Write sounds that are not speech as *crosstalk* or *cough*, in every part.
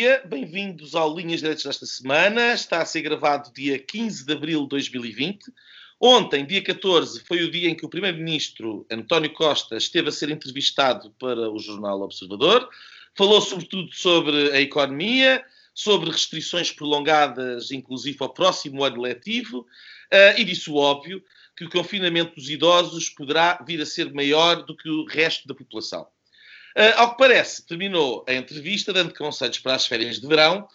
Dia, bem-vindos ao Linhas Direitas desta semana. Está a ser gravado dia 15 de abril de 2020. Ontem, dia 14, foi o dia em que o Primeiro-Ministro António Costa esteve a ser entrevistado para o jornal Observador. Falou sobretudo sobre a economia, sobre restrições prolongadas, inclusive ao próximo ano letivo, uh, e disse o óbvio que o confinamento dos idosos poderá vir a ser maior do que o resto da população. Uh, ao que parece, terminou a entrevista dando conselhos para as férias de verão,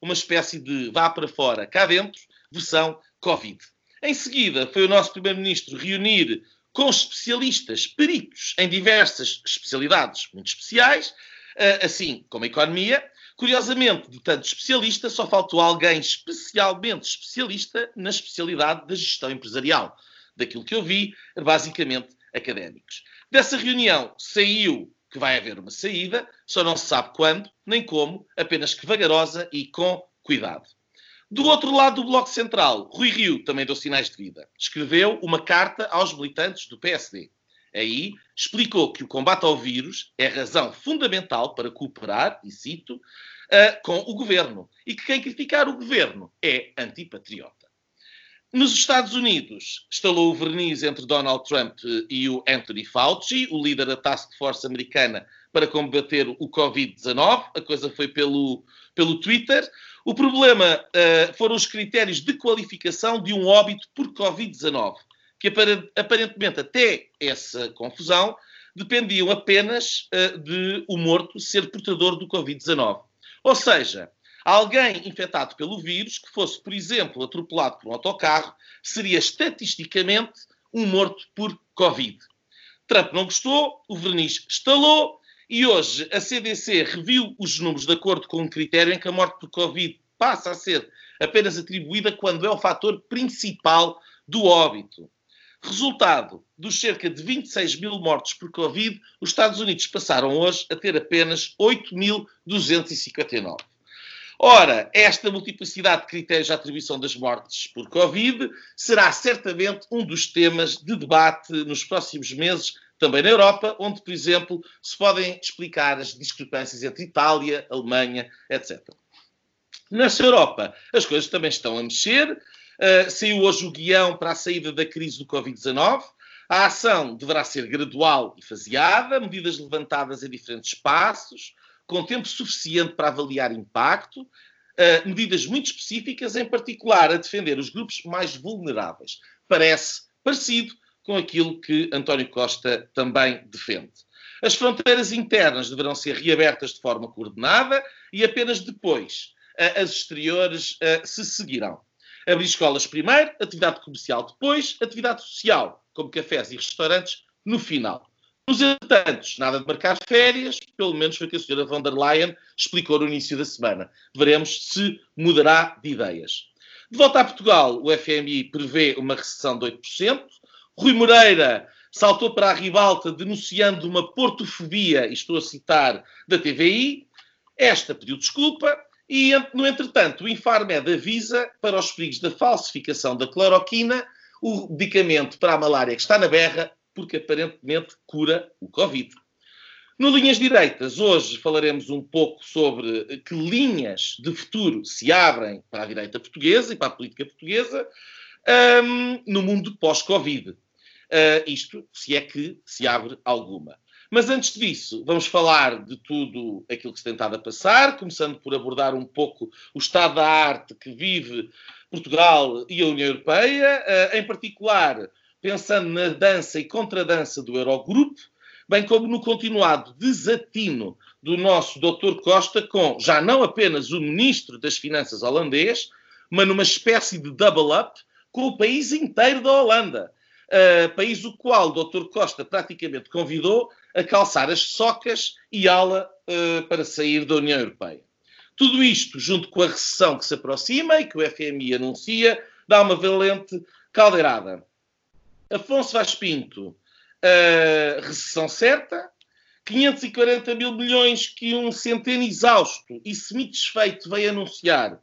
uma espécie de vá para fora, cá dentro, versão Covid. Em seguida, foi o nosso Primeiro-Ministro reunir com especialistas, peritos em diversas especialidades muito especiais, ah, assim como a economia. Curiosamente, de tanto especialista, só faltou alguém especialmente especialista na especialidade da gestão empresarial. Daquilo que eu vi, basicamente académicos. Dessa reunião saiu que vai haver uma saída, só não se sabe quando, nem como, apenas que vagarosa e com cuidado. Do outro lado do Bloco Central, Rui Rio também deu sinais de vida. Escreveu uma carta aos militantes do PSD. Aí explicou que o combate ao vírus é razão fundamental para cooperar, e cito, uh, com o governo. E que quem criticar o governo é antipatriota. Nos Estados Unidos, estalou o verniz entre Donald Trump e o Anthony Fauci, o líder da Task Force americana para combater o Covid-19. A coisa foi pelo, pelo Twitter. O problema uh, foram os critérios de qualificação de um óbito por Covid-19, que aparentemente até essa confusão dependiam apenas uh, de o morto ser portador do Covid-19. Ou seja, alguém infectado pelo vírus que fosse, por exemplo, atropelado por um autocarro, seria estatisticamente um morto por Covid. Trump não gostou, o verniz estalou e hoje a CDC reviu os números de acordo com um critério em que a morte por Covid passa a ser apenas atribuída quando é o fator principal do óbito. Resultado dos cerca de 26 mil mortos por Covid, os Estados Unidos passaram hoje a ter apenas 8.259. Ora, esta multiplicidade de critérios de atribuição das mortes por Covid será certamente um dos temas de debate nos próximos meses também na Europa, onde, por exemplo, se podem explicar as discrepâncias entre Itália, Alemanha, etc. Nessa Europa, as coisas também estão a mexer. Uh, saiu hoje o guião para a saída da crise do Covid-19. A ação deverá ser gradual e faseada, medidas levantadas em diferentes passos, com tempo suficiente para avaliar impacto, uh, medidas muito específicas, em particular a defender os grupos mais vulneráveis. Parece parecido com aquilo que António Costa também defende. As fronteiras internas deverão ser reabertas de forma coordenada e apenas depois as exteriores se seguirão. Abrir escolas primeiro, atividade comercial depois, atividade social, como cafés e restaurantes, no final. Nos entanto, nada de marcar férias, pelo menos foi o que a senhora von der Leyen explicou no início da semana. Veremos se mudará de ideias. De volta a Portugal, o FMI prevê uma recessão de 8%, Rui Moreira saltou para a ribalta denunciando uma portofobia, estou a citar, da TVI. Esta pediu desculpa e, no entretanto, o Infarmed avisa para os perigos da falsificação da cloroquina, o medicamento para a malária que está na berra, porque aparentemente cura o Covid. No Linhas Direitas, hoje falaremos um pouco sobre que linhas de futuro se abrem para a direita portuguesa e para a política portuguesa um, no mundo pós-Covid. Uh, isto, se é que se abre alguma. Mas antes disso, vamos falar de tudo aquilo que se tem estado a passar, começando por abordar um pouco o estado da arte que vive Portugal e a União Europeia, uh, em particular pensando na dança e contradança do Eurogrupo, bem como no continuado desatino do nosso Dr. Costa com já não apenas o Ministro das Finanças holandês, mas numa espécie de double up com o país inteiro da Holanda uh, país o qual o Dr. Costa praticamente convidou a calçar as socas e ala uh, para sair da União Europeia. Tudo isto, junto com a recessão que se aproxima e que o FMI anuncia, dá uma valente caldeirada. Afonso Vaz Pinto, uh, recessão certa, 540 mil milhões que um centeno exausto e semi-desfeito veio anunciar.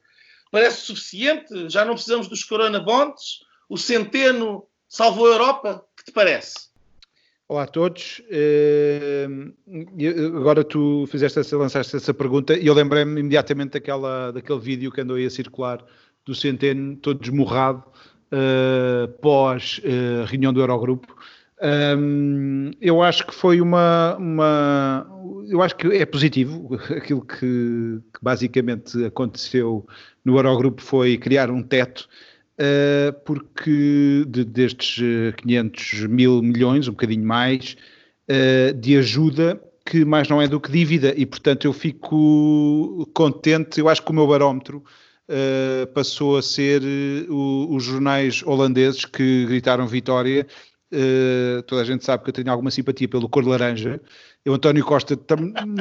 Parece suficiente? Já não precisamos dos corona bonds? O centeno salvou a Europa? que te parece? Olá a todos. Uh, agora tu fizeste essa, lançaste essa pergunta e eu lembrei-me imediatamente daquela, daquele vídeo que andou aí a circular do Centeno todo desmorrado uh, pós uh, reunião do Eurogrupo. Um, eu acho que foi uma, uma, Eu acho que é positivo. *laughs* Aquilo que, que basicamente aconteceu no Eurogrupo foi criar um teto uh, porque de, destes 500 eh, mil milhões, um bocadinho mais, de ajuda que mais não é do que dívida e, portanto, eu fico contente. Eu acho que o meu barómetro uh, passou a ser uh, os jornais holandeses que gritaram vitória. Uh, toda a gente sabe que eu tenho alguma simpatia pelo cor laranja o António Costa,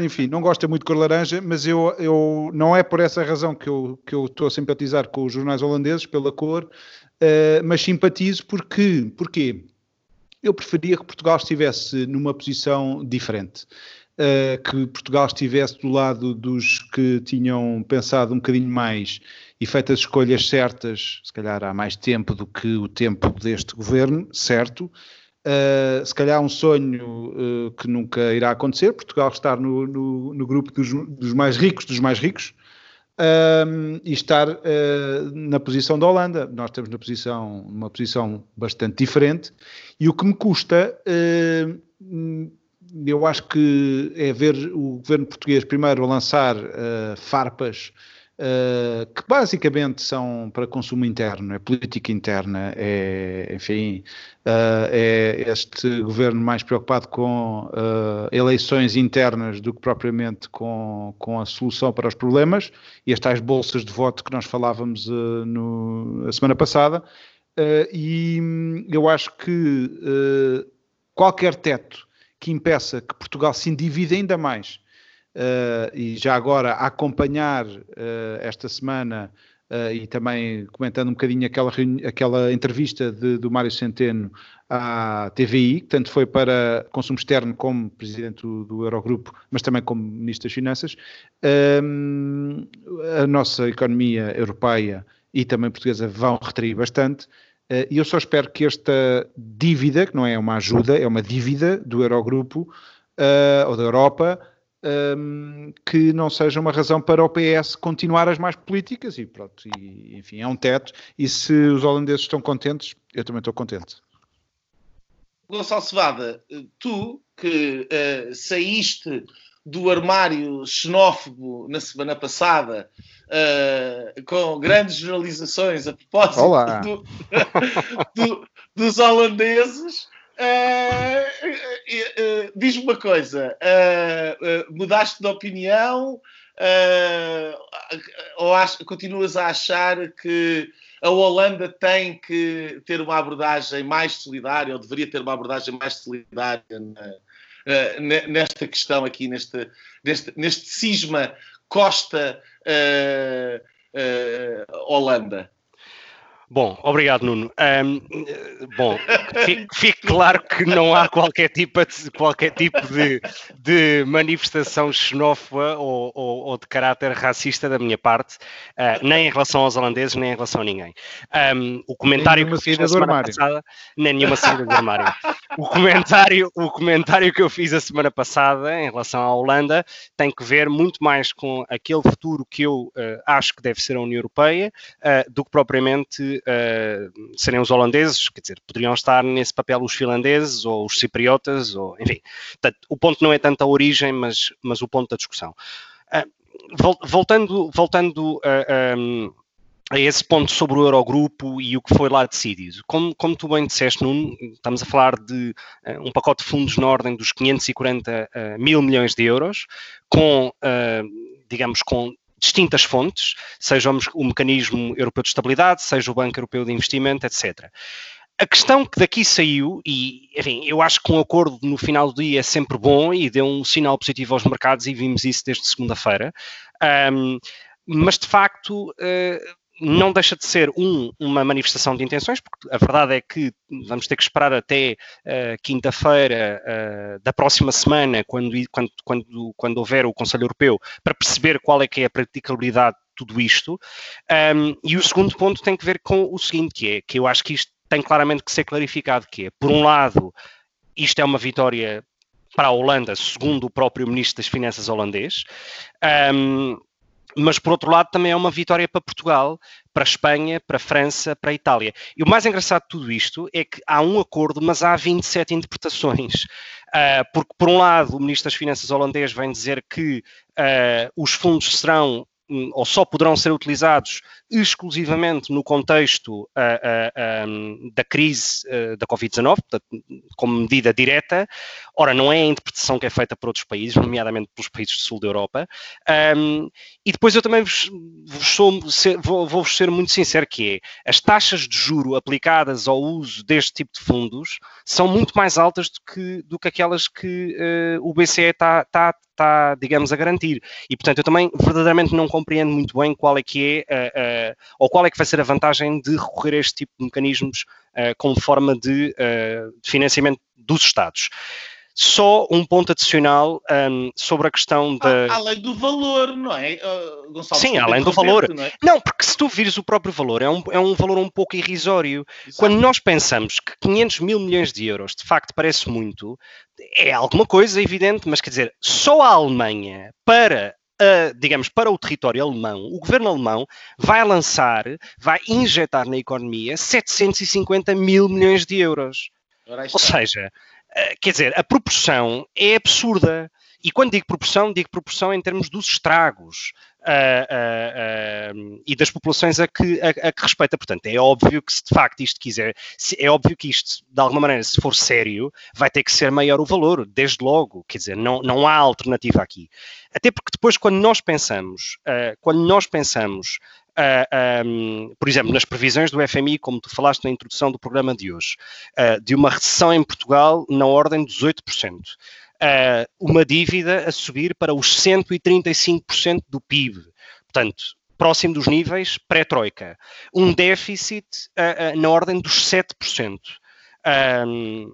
enfim, não gosta muito de cor laranja, mas eu, eu não é por essa razão que eu, que eu estou a simpatizar com os jornais holandeses, pela cor, uh, mas simpatizo porque, porquê? Eu preferia que Portugal estivesse numa posição diferente. Uh, que Portugal estivesse do lado dos que tinham pensado um bocadinho mais e feito as escolhas certas, se calhar há mais tempo do que o tempo deste governo, certo, Uh, se calhar um sonho uh, que nunca irá acontecer, Portugal estar no, no, no grupo dos, dos, mais ricos dos mais ricos uh, e estar na posição da Holanda. Nós estamos na posição, uma posição bastante diferente e o que me custa, eu acho que é ver o governo português primeiro a lançar farpas Uh, que basicamente são para consumo interno, é política interna, é, enfim, uh, é este governo mais preocupado com uh, eleições internas do que propriamente com, com a solução para os problemas e as tais bolsas de voto que nós falávamos no, a semana passada. e eu acho que qualquer teto que impeça que Portugal se endivide ainda mais uh, e já agora a acompanhar uh, esta semana uh, e também comentando um bocadinho aquela, aquela entrevista de, do Mário Centeno à TVI, que tanto foi para consumo externo como presidente do, do Eurogrupo, mas também como ministro das Finanças, a nossa economia europeia e também portuguesa vão retrair bastante. E eu só espero que esta dívida, que não é uma ajuda, é uma dívida do Eurogrupo uh, ou da Europa, um, que não seja uma razão para o PS continuar as mais políticas e pronto, e, enfim, é um teto. E se os holandeses estão contentes, eu também estou contente. Gonçalo Cevada, tu que uh, saíste do armário xenófobo na semana passada, uh, com grandes generalizações a propósito do, *laughs* do, dos holandeses, Uh, uh, Diz-me uma coisa: mudaste de opinião ou ach, continuas a achar que a Holanda tem que ter uma abordagem mais solidária ou deveria ter uma abordagem mais solidária na, nesta questão aqui, neste, neste, neste cisma Costa-Holanda? Bom, obrigado, Nuno. Um, bom, fique, fique, claro que não há qualquer tipo de, qualquer tipo de, de manifestação xenófoba ou, ou, ou, de caráter racista da minha parte, uh, nem em relação aos holandeses, nem em relação a ninguém. Um, o comentário que eu fiz na semana passada, nem nenhuma saída do armário. O comentário, o comentário que eu fiz a semana passada em relação à Holanda tem que ver muito mais com aquele futuro que eu uh, acho que deve ser a União Europeia uh, do que propriamente uh, serem os holandeses, quer dizer, poderiam estar nesse papel os finlandeses ou os cipriotas, ou, enfim. Portanto, o ponto não é tanto a origem, mas, mas o ponto da discussão. Uh, voltando voltando a, um, a esse ponto sobre o Eurogrupo e o que foi lá decidido. Como, como tu bem disseste, Nuno, estamos a falar de uh, um pacote de fundos na ordem dos 540 uh, mil milhões de euros, com, digamos, com distintas fontes, seja o mecanismo europeu de estabilidade, seja o Banco Europeu de Investimento, etc. a questão que daqui saiu, e enfim, eu acho que um acordo no final do dia é sempre bom e deu um sinal positivo aos mercados e vimos isso desde segunda-feira. Um, mas de facto, uh, não deixa de ser um, uma manifestação de intenções, porque a verdade é que vamos ter que esperar até uh, quinta-feira uh, da próxima semana, quando, quando, quando, quando houver o Conselho Europeu, para perceber qual é que é a praticabilidade de tudo isto. Um, e o segundo ponto tem que ver com o seguinte, que é que eu acho que isto tem claramente que ser clarificado, que é, por um lado, isto é uma vitória para a Holanda, segundo o próprio Ministro das Finanças holandês, um, mas por outro lado também é uma vitória para Portugal, para a Espanha, para a França, para a Itália. E o mais engraçado de tudo isto é que há um acordo, mas há 27 interpretações. Uh, *laughs* porque, por um lado, o Ministro das Finanças holandês vem dizer que uh, os fundos serão ou só poderão ser utilizados exclusivamente no contexto uh, uh, um, da crise uh, da Covid-19, como medida direta. Ora, não é a interpretação que é feita por outros países, nomeadamente pelos países do sul da Europa. Um, e depois eu também vos, vos sou, vou, vou-vos ser muito sincero que é, as taxas de juro aplicadas ao uso deste tipo de fundos são muito mais altas do que, do que aquelas que o BCE está, tá, tá, digamos, a garantir. E, portanto, eu também verdadeiramente não compreendo muito bem qual é que é uh, ou qual é que vai ser a vantagem de recorrer a este tipo de mecanismos uh, como forma de, uh, de, financiamento dos Estados. Só um ponto adicional um, sobre a questão da. Além do valor, não é, uh, Gonçalo? Sim, além do valor. Não, é? não, porque se tu vires o próprio valor, é um, é um valor um pouco irrisório. Exato. Quando nós pensamos que 500 mil milhões de euros de facto parece muito, é alguma coisa evidente, mas quer dizer, só a Alemanha para Uh, digamos, para o território alemão, o governo alemão vai lançar, vai injetar na economia 750 mil milhões de euros. Ou seja, quer dizer, a proporção é absurda. E quando digo proporção, digo proporção em termos dos estragos uh, uh, e das populações a que, a, a, que respeita. Portanto, é óbvio que se de facto isto quiser, se, é óbvio que isto, de alguma maneira, se for sério, vai ter que ser maior o valor, desde logo. Quer dizer, não, não há alternativa aqui. Até porque depois, quando nós pensamos, quando nós pensamos Uh, um, por exemplo, nas previsões do FMI, como tu falaste na introdução do programa de hoje, uh, de uma recessão em Portugal na ordem dos 8% uh, uma dívida a subir para os 135% do PIB. Portanto, próximo dos níveis pré-troika. Um déficit uh, uh, na ordem dos 7%. Um,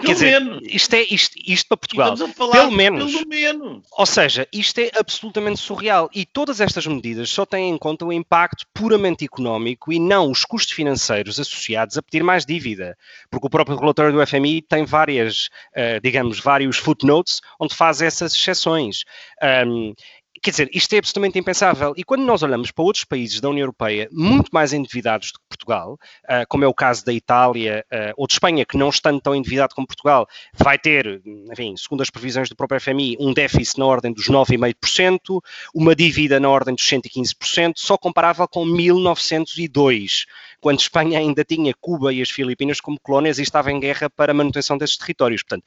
Quer dizer, menos. Isto, é, isto, isto para Portugal, pelo menos. pelo menos. Ou seja, isto é absolutamente surreal. E todas estas medidas só têm em conta o impacto puramente económico e não os custos financeiros associados a pedir mais dívida. Porque o próprio relatório do FMI tem várias, uh, digamos, vários footnotes onde faz essas exceções. Um, Quer dizer, isto é absolutamente impensável. E quando nós olhamos para outros países da União Europeia muito mais endividados do que Portugal, uh, como é o caso da Itália uh, ou de Espanha, que não estando tão endividado como Portugal, vai ter, enfim, segundo as previsões do próprio FMI, um déficit na ordem dos 9,5%, uma dívida na ordem dos 115%, só comparável com 1902 quando Espanha ainda tinha Cuba e as Filipinas como colónias e estava em guerra para a manutenção desses territórios. Portanto,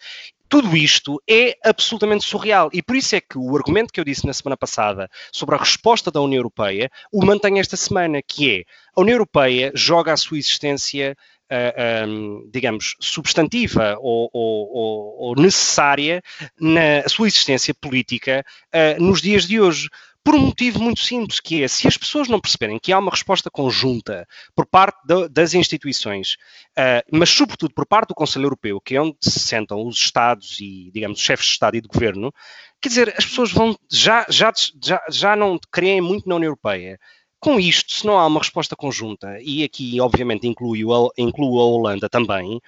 tudo isto é absolutamente surreal. E por isso é que o argumento que eu disse na semana passada sobre a resposta da União Europeia o mantém esta semana, que é a União Europeia joga a sua existência Uh, eh, um, ehm, digamos, substantiva ou, ou, ou, necessária na sua existência política uh, nos dias de hoje por um motivo muito simples, que é se as pessoas não perceberem que há uma resposta conjunta por parte de, das instituições, uh, mas sobretudo por parte do Conselho Europeu, que é onde se sentam os Estados e, digamos, os chefes de Estado e de Governo, quer dizer, as pessoas vão já, já, já, já não creem muito na União Europeia. Com isto, se não há uma resposta conjunta, e aqui obviamente incluo, incluo a Holanda também,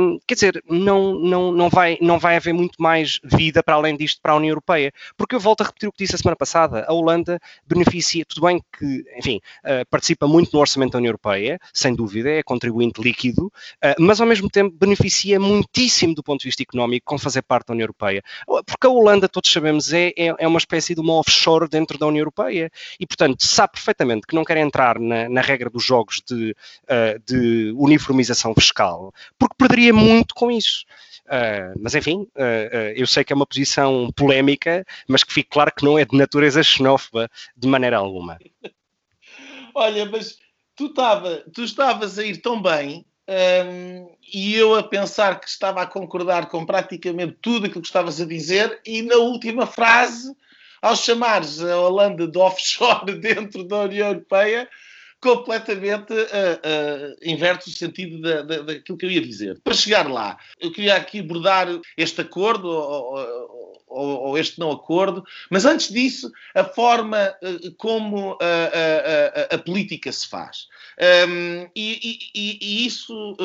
um, quer dizer, não, não, não, vai, não vai haver muito mais vida para além disto para a União Europeia. Porque eu volto a repetir o que disse a semana passada, a Holanda beneficia, tudo bem que, enfim, uh, participa muito no orçamento da União Europeia, sem dúvida, é contribuinte líquido, uh, mas ao mesmo tempo beneficia muitíssimo do ponto de vista económico com fazer parte da União Europeia. Porque a Holanda, todos sabemos, é, é, é uma espécie de uma offshore dentro da União Europeia e, portanto, sabe perfeitamente que não quer entrar na, na regra dos jogos de, uh, de, uniformização fiscal, porque perderia muito com isso. Uh, mas enfim, uh, eu sei que é uma posição polémica, mas que fique claro que não é de natureza xenófoba de maneira alguma. *laughs* Olha, mas tu, tava, tu estavas a ir tão bem um, e eu a pensar que estava a concordar com praticamente tudo aquilo que estavas a dizer, e na última frase, ao chamares a Holanda de offshore *laughs* dentro da União Europeia, completamente uh, uh, inverte o sentido da, da, daquilo que eu ia dizer. Para chegar lá, eu queria aqui abordar este acordo ou, ou, ou este não acordo, mas antes disso, a forma uh, como a, a, a, política se faz. Um, e, e, e, isso,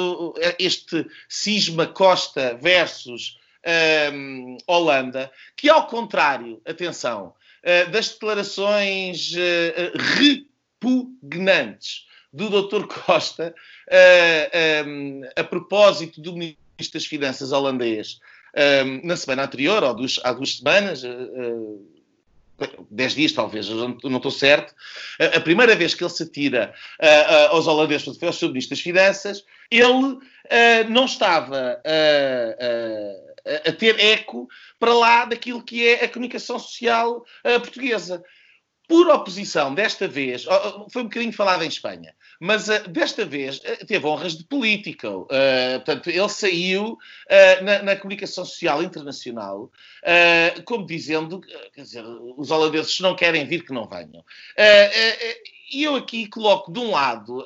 este cisma Costa versus um, Holanda, que ao contrário, atenção, das declarações repugnantes do Dr. Costa uh, um, a propósito do Ministro das Finanças holandês um, na semana anterior, ou duas, há duas semanas, uh, dez dias talvez, eu não estou certo, a primeira vez que ele se atira uh, aos holandeses para defender o seu Ministro das Finanças, ele uh, não estava uh, a ter eco para lá daquilo que é a comunicação social portuguesa por oposição, desta vez, foi um bocadinho falado em Espanha, mas uh, desta vez uh, teve honras de política. Uh, portanto, ele saiu na, na, comunicação social internacional como dizendo, quer dizer, os holandeses não querem vir, que não venham. E eu aqui coloco de um lado,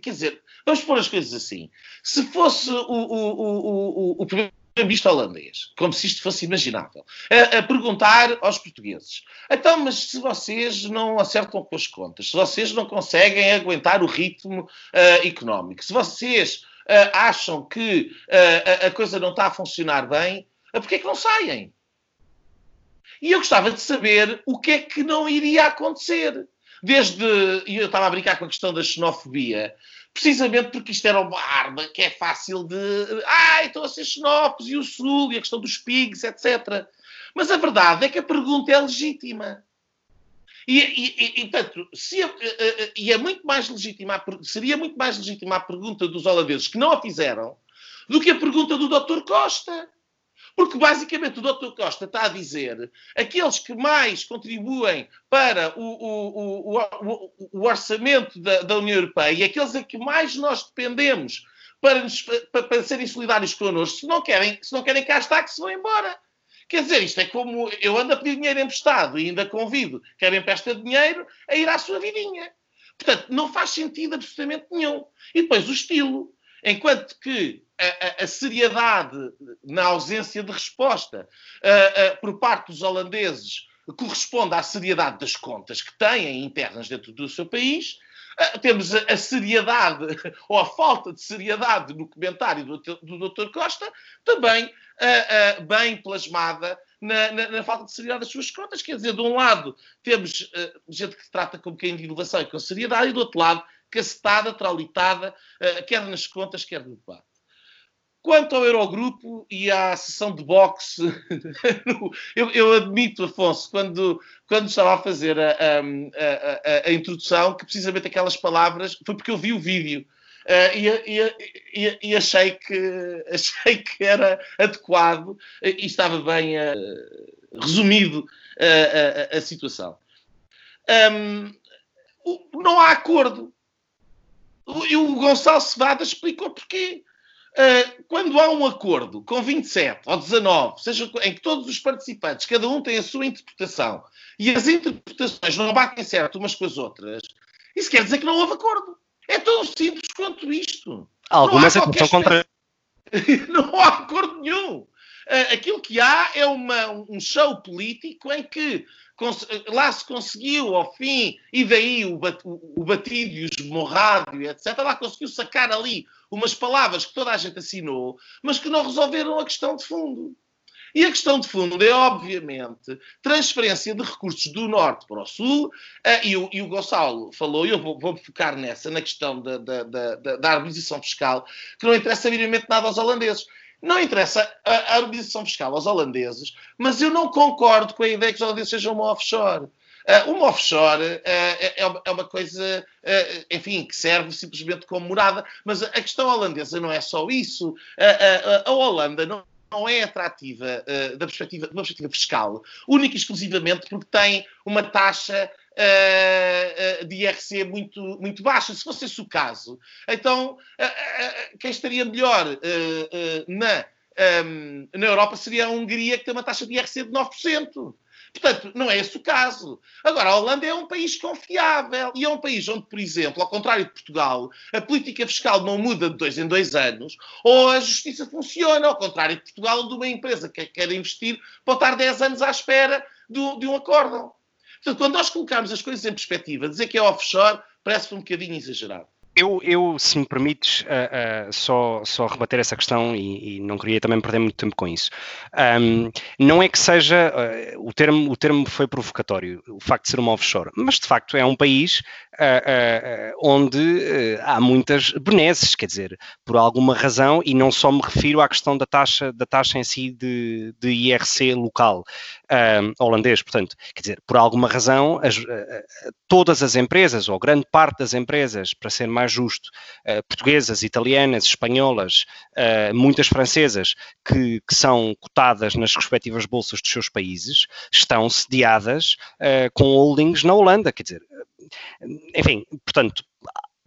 quer dizer, vamos pôr as coisas assim. Se fosse o, o, o, o primeiro visto holandês, como se isto fosse imaginável, a, a, perguntar aos portugueses: então, mas se vocês não acertam com as contas, se vocês não conseguem aguentar o ritmo uh, económico, se vocês uh, acham que uh, a, a, coisa não está a funcionar bem, uh, porquê é que não saem? E eu gostava de saber o que é que não iria acontecer. Desde. E eu estava a brincar com a questão da xenofobia precisamente porque isto era uma arma que é fácil de. Ah, estão a ser xenófobos e o Sul e a questão dos pigs, etc. Mas a verdade é que a pergunta é legítima. E, e, e, portanto, se, e é muito mais legítima, seria muito mais legítima a pergunta dos holandeses que não a fizeram do que a pergunta do Dr. Costa. Porque basicamente o Dr. Costa está a dizer aqueles que mais contribuem para o, o, o, o orçamento da, da, União Europeia e aqueles a que mais nós dependemos para, nos, para, para, serem solidários connosco, se não, querem, se não querem cá estar, que se vão embora. Quer dizer, isto é como eu ando a pedir dinheiro emprestado e ainda convido quem me empresta dinheiro a ir à sua vidinha. Portanto, não faz sentido absolutamente nenhum. E depois o estilo. Enquanto que a, a, seriedade na ausência de resposta uh, uh, por parte dos holandeses corresponde à seriedade das contas que têm internas dentro do seu país, Uh, temos a, a, seriedade, *laughs* ou a falta de seriedade no comentário do, do Dr. Costa, também uh, uh, bem plasmada na, na, na, falta de seriedade das suas contas. Quer dizer, de um lado temos gente que trata como quem de inovação e com seriedade, e do outro lado cacetada, traulitada, quer nas contas, quer no debate. Quanto ao Eurogrupo e à sessão de boxe, *laughs* eu, eu, admito, Afonso, quando, quando estava a fazer a, a, a, a, introdução, que precisamente aquelas palavras foi porque eu vi o vídeo. Uh, e, e, e, achei, que, *laughs* achei que era adequado e estava bem uh, resumido a, situação. Um, não há acordo. E o Gonçalo Cevada explicou porquê. Uh, quando há um acordo com 27 ou 19, seja em que todos os participantes, cada um tem a sua interpretação, e as interpretações não batem certo umas com as outras, isso quer dizer que não houve acordo. É tão simples quanto isto. Algumas é são contra. *laughs* não há acordo nenhum. Uh, aquilo que há é uma, um show político em que lá se conseguiu, ao fim, e daí o, o batido e o esmorrado, etc., lá conseguiu sacar ali umas palavras que toda a gente assinou, mas que não resolveram a questão de fundo. E a questão de fundo é, obviamente, transferência de recursos do norte para o sul, uh, e, o, e, o, Gonçalo falou, e eu vou, vou focar nessa, na questão da, da, da, da harmonização fiscal, que não interessa minimamente nada aos holandeses. Não interessa a, a harmonização fiscal aos holandeses, mas eu não concordo com a ideia que os holandeses sejam uma offshore. Uh, uma offshore uh, é, é, uma coisa, uh, enfim, que serve simplesmente como morada, mas a questão holandesa não é só isso. a Holanda não não é atrativa uh, da, perspectiva, da perspectiva fiscal, única e exclusivamente porque tem uma taxa uh, de IRC muito, muito baixa. Se fosse esse o caso, então quem estaria melhor na, um, na Europa seria a Hungria, que tem uma taxa de IRC de 9%. Portanto, não é esse o caso. Agora, a Holanda é um país confiável e é um país onde, por exemplo, ao contrário de Portugal, a política fiscal não muda de dois em dois anos ou a justiça funciona, ao contrário de Portugal, onde uma empresa que quer investir pode estar 10 anos à espera de, de um acórdão. Portanto, quando nós colocarmos as coisas em perspectiva, dizer que é offshore parece um bocadinho exagerado. Eu, eu, se me permites, uh, uh, só, só rebater essa questão e, e, não queria também perder muito tempo com isso. Um, não é que seja, uh, o, termo, o termo foi provocatório, o facto de ser uma offshore, mas de facto é um país onde há muitas benesses, quer dizer, por alguma razão, e não só me refiro à questão da taxa, da taxa em si de, de IRC local, holandês, portanto, quer dizer, por alguma razão, as, todas as empresas, ou grande parte das empresas, para ser mais mais justo, uh, portuguesas, italianas, espanholas, uh, muitas francesas, que, que, são cotadas nas respectivas bolsas dos seus países, estão sediadas uh, com holdings na Holanda, quer dizer, enfim, portanto,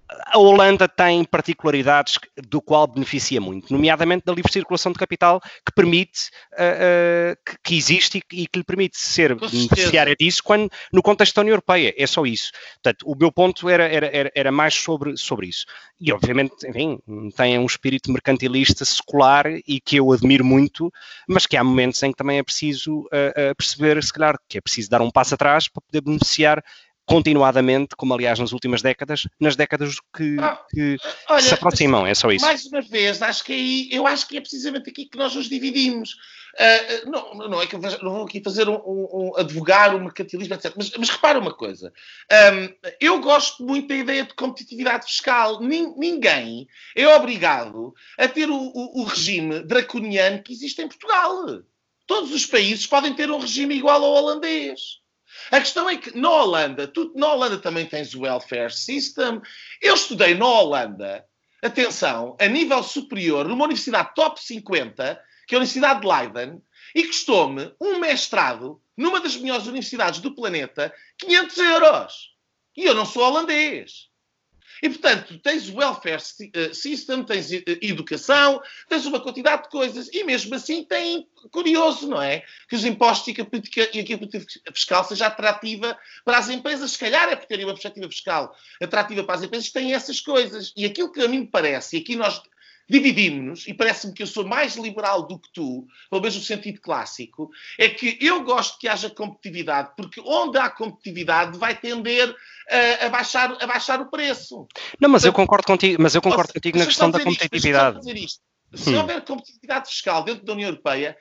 a Holanda tem particularidades do qual beneficia muito, nomeadamente da livre circulação de capital que permite, uh, uh, que, que, existe e, e, que lhe permite ser beneficiária disso quando, no contexto da União Europeia. É só isso. Portanto, o meu ponto era, era, era mais sobre, sobre isso. E, obviamente, enfim, tem um espírito mercantilista secular e que eu admiro muito, mas que há momentos em que também é preciso uh, perceber, se calhar, que é preciso dar um passo atrás para poder beneficiar continuadamente, como aliás nas últimas décadas, nas décadas que, ah, que olha, se aproximam, é só isso. Mais uma vez, acho que aí, eu acho que é precisamente aqui que nós nos dividimos. Uh, não, não é que eu não vou aqui fazer um, um, um advogar o mercantilismo, etc. Mas, mas repara uma coisa. Eu gosto muito da ideia de competitividade fiscal. ninguém é obrigado a ter o, o, o regime draconiano que existe em Portugal. Todos os países podem ter um regime igual ao holandês. A questão é que na Holanda, tu, na Holanda também tens o welfare system. Eu estudei na Holanda, atenção, a nível superior, numa universidade top 50, que é a Universidade de Leiden, e custou-me um mestrado numa das melhores universidades do planeta 500 euros. E eu não sou holandês. E, portanto, tens o welfare eh, system, tens eh, educação, tens uma quantidade de coisas. E mesmo assim tem, curioso, não é? Que os impostos e a política, e a política fiscal seja atrativa para as empresas. Se calhar é por terem uma perspectiva fiscal atrativa para as empresas, têm essas coisas. E aquilo que a mim me parece, e aqui nós dividimos-nos, e parece-me que eu sou mais liberal do que tu, pelo menos no sentido clássico, é que eu gosto que haja competitividade, porque onde há competitividade vai tender a, a baixar, a baixar o preço. Não, mas Portanto, eu concordo contigo, mas eu concordo contigo na questão da competitividade. Isto, Se hum. houver competitividade fiscal dentro da União Europeia,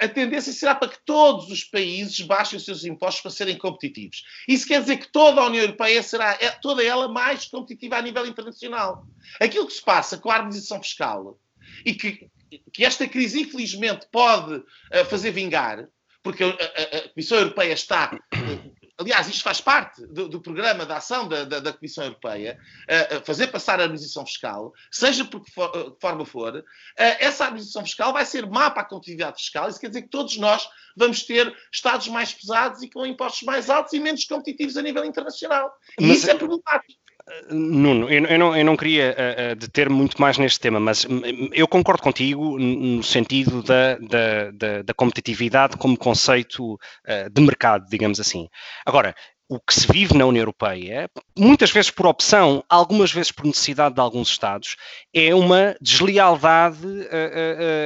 a tendência será para que todos os países baixem os seus impostos para serem competitivos. Isso quer dizer que toda a União Europeia será, é, toda ela, mais competitiva a nível internacional. Aquilo que se passa com a harmonização fiscal e que, que esta crise, infelizmente, pode uh, fazer vingar, porque a, a, a, Comissão Europeia está aliás, isto faz parte do, do programa de ação da, da, da Comissão Europeia, uh, fazer passar a harmonização fiscal, seja por que for, uh, forma for, uh, essa harmonização fiscal vai ser má para a competitividade fiscal. Isso quer dizer que todos nós vamos ter Estados mais pesados e com impostos mais altos e menos competitivos a nível internacional. E Mas... isso é problemático. Nuno, eu, eu, não, eu não queria uh, deter muito mais neste tema, mas eu concordo contigo no sentido da, da, da, da competitividade como conceito uh, de mercado, digamos assim. Agora, o que se vive na União Europeia, muitas vezes por opção, algumas vezes por necessidade de alguns Estados, é uma deslealdade,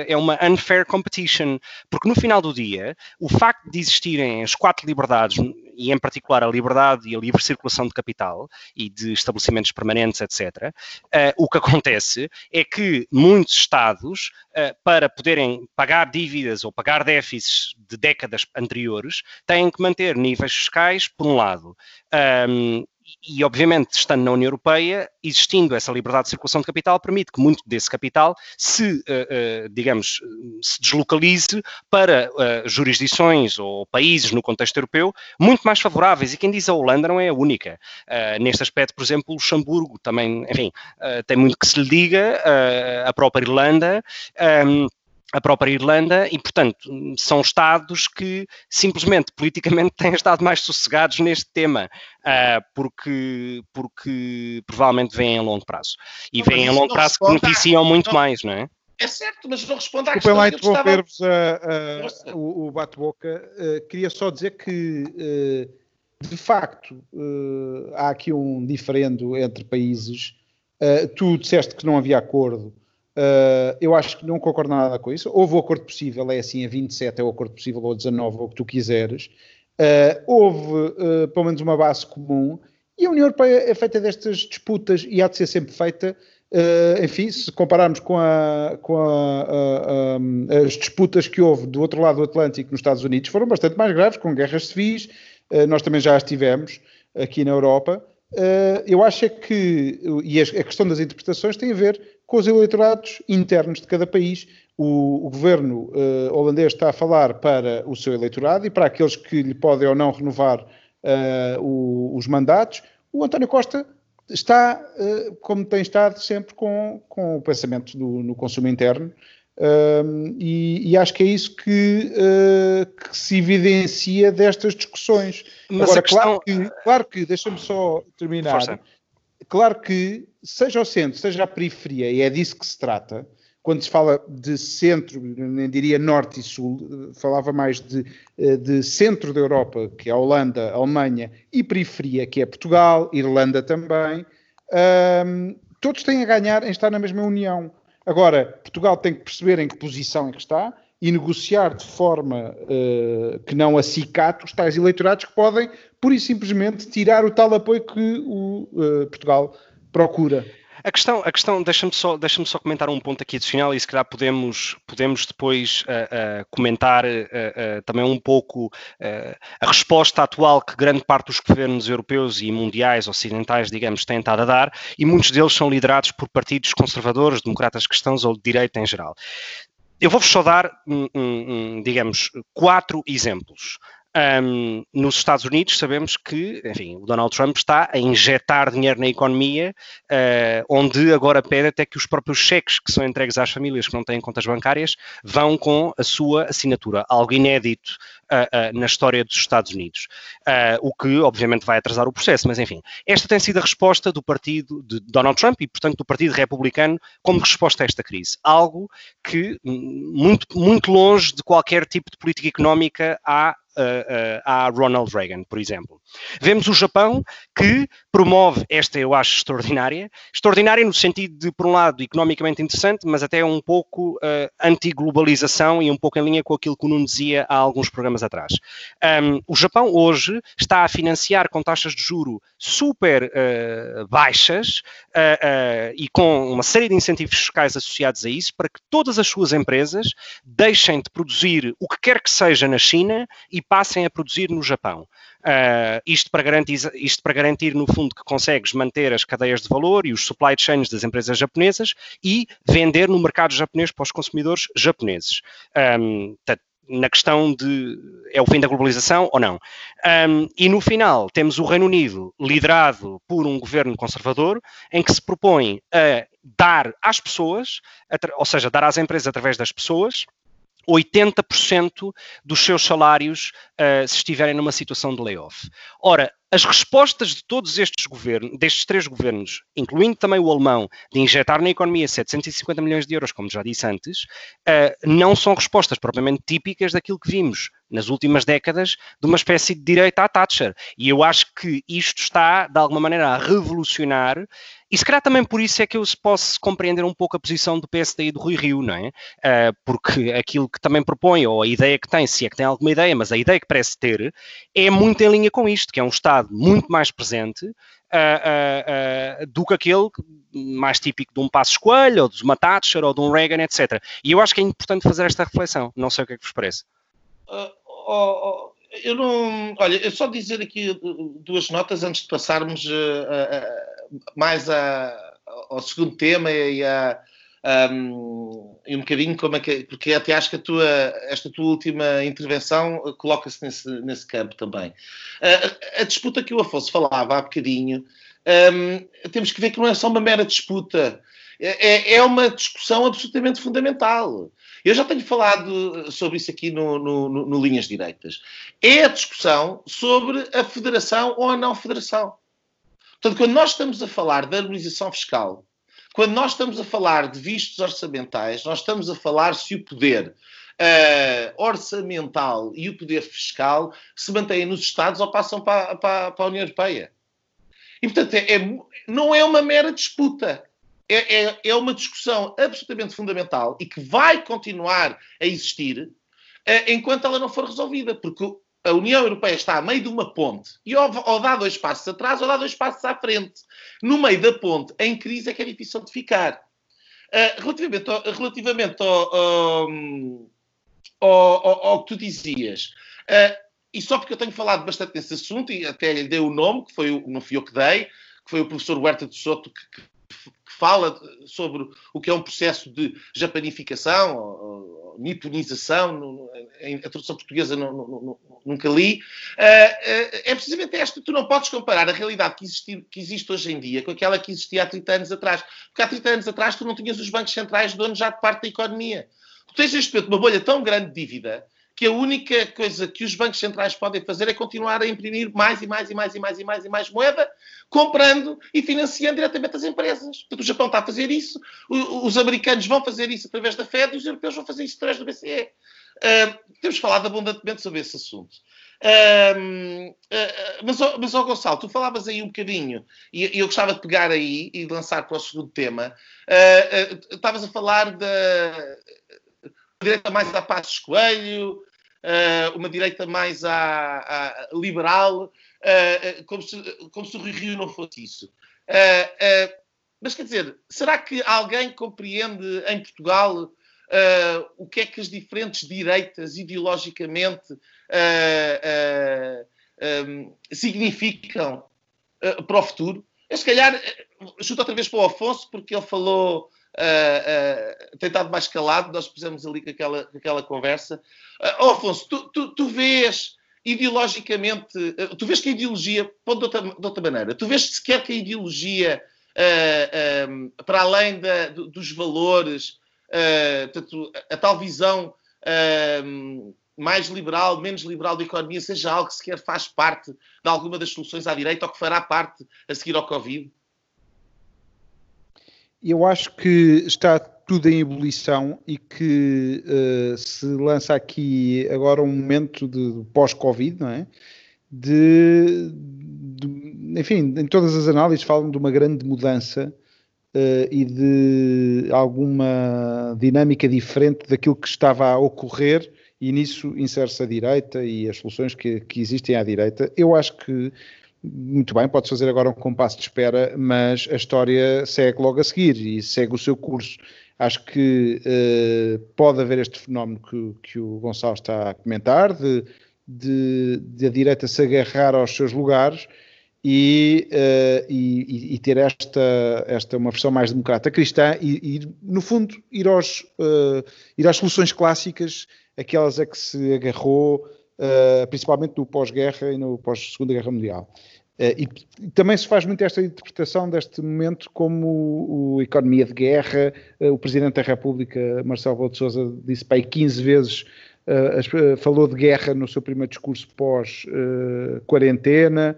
é uma unfair competition. Porque no final do dia, o facto de existirem as quatro liberdades e em particular a liberdade e a livre circulação de capital e de estabelecimentos permanentes, etc., eh, o que acontece é que muitos Estados, uh, para poderem pagar dívidas ou pagar déficits de décadas anteriores, têm que manter níveis fiscais, por um lado, e, obviamente, estando na União Europeia, existindo essa liberdade de circulação de capital, permite que muito desse capital se, uh, uh, digamos, se deslocalize para uh, jurisdições ou países no contexto europeu muito mais favoráveis. E quem diz a Holanda não é a única. neste aspecto, por exemplo, Luxemburgo também, enfim, tem muito que se lhe diga, a própria Irlanda. Um, a própria Irlanda e, portanto, são Estados que simplesmente politicamente *laughs* têm estado mais sossegados neste tema, uh, porque, porque provavelmente vêm a longo prazo. E não, vêm a longo prazo que beneficiam muito não, mais, não é? É certo, mas não responde à questão. Desculpem lá interromper-vos estava... o, o bate-boca. Uh, queria só dizer que, uh, de facto, há aqui um diferendo entre países. tu disseste que não havia acordo Uh, eu acho que não concordo nada com isso. Houve o acordo possível, é assim, a 27 é o acordo possível, ou a 19, ou o que tu quiseres. Uh, houve uh, pelo menos uma base comum e a União Europeia é feita destas disputas e há de ser sempre feita. enfim, se compararmos com, a, com a, a, as disputas que houve do outro lado do Atlântico nos Estados Unidos, foram bastante mais graves, com guerras civis. nós também já as tivemos aqui na Europa. eu acho é que, e a questão das interpretações tem a ver com os eleitorados internos de cada país. O, o governo uh, holandês está a falar para o seu eleitorado e para aqueles que lhe podem ou não renovar uh, o, os mandatos. O António Costa está, uh, como tem estado, sempre com, com o pensamento do, no consumo interno. E, e, acho que é isso que, que se evidencia destas discussões. Mas Agora, questão... claro que, claro que deixa-me só terminar. Força. Claro que, seja o centro, seja a periferia, e é disso que se trata, quando se fala de centro, nem diria norte e sul, falava mais de, eh, de centro da Europa, que é a Holanda, a Alemanha, e periferia, que é Portugal, Irlanda também, um, todos têm a ganhar em estar na mesma União. Agora, Portugal tem que perceber em que posição é que está e negociar de forma uh, que não acicate os tais eleitorados que podem pura e simplesmente tirar o tal apoio que o uh, Portugal procura. A questão, a questão deixa-me só, deixa só comentar um ponto aqui adicional e se calhar podemos, podemos depois uh, uh, comentar uh, também um pouco a resposta atual que grande parte dos governos europeus e mundiais, ocidentais, digamos, têm estado a dar e muitos deles são liderados por partidos conservadores, democratas cristãos ou de direita em geral. Eu vou-vos só dar, um, um, digamos, quatro exemplos. Um, nos Estados Unidos sabemos que, enfim, o Donald Trump está a injetar dinheiro na economia, uh, onde agora pede até que os próprios cheques que são entregues às famílias que não têm contas bancárias vão com a sua assinatura, algo inédito uh, uh, na história dos Estados Unidos, o que obviamente vai atrasar o processo, mas enfim, esta tem sido a resposta do partido de Donald Trump e, portanto, do Partido Republicano como resposta a esta crise, algo que hum, muito, muito longe de qualquer tipo de política económica há a Ronald Reagan, por exemplo. Vemos o Japão que promove esta, eu acho, extraordinária, extraordinária no sentido de, por um lado, economicamente interessante, mas até um pouco uh, anti-globalização e um pouco em linha com aquilo que o Nuno dizia há alguns programas atrás. Um, o Japão hoje está a financiar com taxas de juro super uh, baixas uh, e com uma série de incentivos fiscais associados a isso para que todas as suas empresas deixem de produzir o que quer que seja na China e passem a produzir no Japão. Uh, isto, para garantir, isto para garantir, no fundo, que consegues manter as cadeias de valor e os supply chains das empresas japonesas e vender no mercado japonês para os consumidores japoneses. Um, na questão de é o fim da globalização ou não. Um, e no final temos o Reino Unido liderado por um governo conservador em que se propõe a dar às pessoas, ou seja, dar às empresas através das pessoas, 80% dos seus salários uh, se estiverem numa situação de layoff. Ora, as respostas de todos estes governos, destes três governos, incluindo também o alemão, de injetar na economia 750 milhões de euros, como já disse antes, uh, não são respostas propriamente típicas daquilo que vimos nas últimas décadas de uma espécie de direita à Thatcher. E eu acho que isto está, de alguma maneira, a revolucionar e se calhar também por isso é que eu posso compreender um pouco a posição do PSD e do Rui Rio, não é? Uh, porque aquilo que também propõe, ou a ideia que tem, se é que tem alguma ideia, mas a ideia que parece ter, é muito em linha com isto, que é um Estado muito mais presente uh, uh, do que aquele mais típico de um Passo Escolha, ou de uma Thatcher, ou de um Reagan, etc. E eu acho que é importante fazer esta reflexão. Não sei o que é que vos parece. Oh, oh, eu não. Olha, eu só dizer aqui duas notas antes de passarmos mais a, ao segundo tema e a. Um, e um bocadinho como é que porque até acho que tua, esta tua última intervenção coloca-se nesse, nesse campo também. A, a, disputa que o Afonso falava há bocadinho, um, temos que ver que não é só uma mera disputa, é, é, é uma discussão absolutamente fundamental. Eu já tenho falado sobre isso aqui no, no, no Linhas Direitas. É a discussão sobre a federação ou a não federação. Portanto, quando nós estamos a falar da harmonização fiscal, quando nós estamos a falar de vistos orçamentais, nós estamos a falar se o poder uh, orçamental e o poder fiscal se mantêm nos Estados ou passam para, para, para a União Europeia. E, portanto, é, é, não é uma mera disputa. É, é, é, uma discussão absolutamente fundamental e que vai continuar a existir uh, enquanto ela não for resolvida. Porque a União Europeia está a meio de uma ponte e ou, ou, dá dois passos atrás ou dá dois passos à frente. No meio da ponte, em crise, é que é difícil de ficar. Uh, relativamente ao, relativamente ao, ao, ao, que tu dizias, uh, e só porque eu tenho falado bastante nesse assunto, e até lhe dei o nome, que foi não fui eu que dei, que foi o professor Huerta de Soto que, que fala sobre o que é um processo de japanificação, ou, ou niponização, a tradução portuguesa não, não, nunca li, uh, uh, é precisamente esta. Tu não podes comparar a realidade que, existi, que existe hoje em dia com aquela que existia há 30 anos atrás. Porque há 30 anos atrás tu não tinhas os bancos centrais donos já de parte da economia. Tu tens neste momento uma bolha tão grande de dívida que a única coisa que os bancos centrais podem fazer é continuar a imprimir mais e mais e mais e mais e mais e mais moeda, comprando e financiando diretamente as empresas. Portanto, o Japão está a fazer isso, os americanos vão fazer isso através da Fed e os europeus vão fazer isso através do BCE. Uh, temos falado abundantemente sobre esse assunto. Uh, uh, mas, mas oh, Gonçalo, tu falavas aí um bocadinho, e, e, eu gostava de pegar aí e lançar para o segundo tema. Estavas a falar da direita mais a Passos Coelho, uma direita mais à, à liberal, como, se, como se o Rio não fosse isso. mas quer dizer, será que alguém compreende em Portugal uh, o que é que as diferentes direitas ideologicamente uh, uh, um, significam para o futuro. Eu, se calhar, chuto outra vez para o Afonso, porque ele falou. Uh, uh, tem estado mais calado, nós pusemos ali com aquela, com aquela conversa. Uh, Afonso, tu, tu, tu vês ideologicamente, uh, tu vês que a ideologia, pode de outra, de outra maneira, tu vês sequer que a ideologia, um, para além da, dos valores, portanto, a, a, tal visão mais liberal, menos liberal da economia, seja algo que sequer faz parte de alguma das soluções à direita ou que fará parte a seguir ao Covid? Eu acho que está tudo em ebulição e que uh, se lança aqui agora um momento de pós-Covid, não é? De, de, enfim, em todas as análises falam de uma grande mudança uh, e de alguma dinâmica diferente daquilo que estava a ocorrer, e nisso insere-se a direita e as soluções que, que existem à direita. Eu acho que muito bem, pode fazer agora um compasso de espera, mas a história segue logo a seguir e segue o seu curso. Acho que uh, pode haver este fenómeno que, que, o Gonçalo está a comentar, de, de, de, a direita se agarrar aos seus lugares e, uh, e, e, ter esta, esta uma versão mais democrata cristã e, e no fundo ir, aos, uh, ir às soluções clássicas, aquelas a que se agarrou uh, principalmente no pós-guerra e no pós-segunda guerra mundial. E, e, também se faz muito esta interpretação deste momento como o, o economia de guerra. o Presidente da República, Marcelo Rebelo de disse para aí 15 vezes, falou de guerra no seu primeiro discurso pós-quarentena.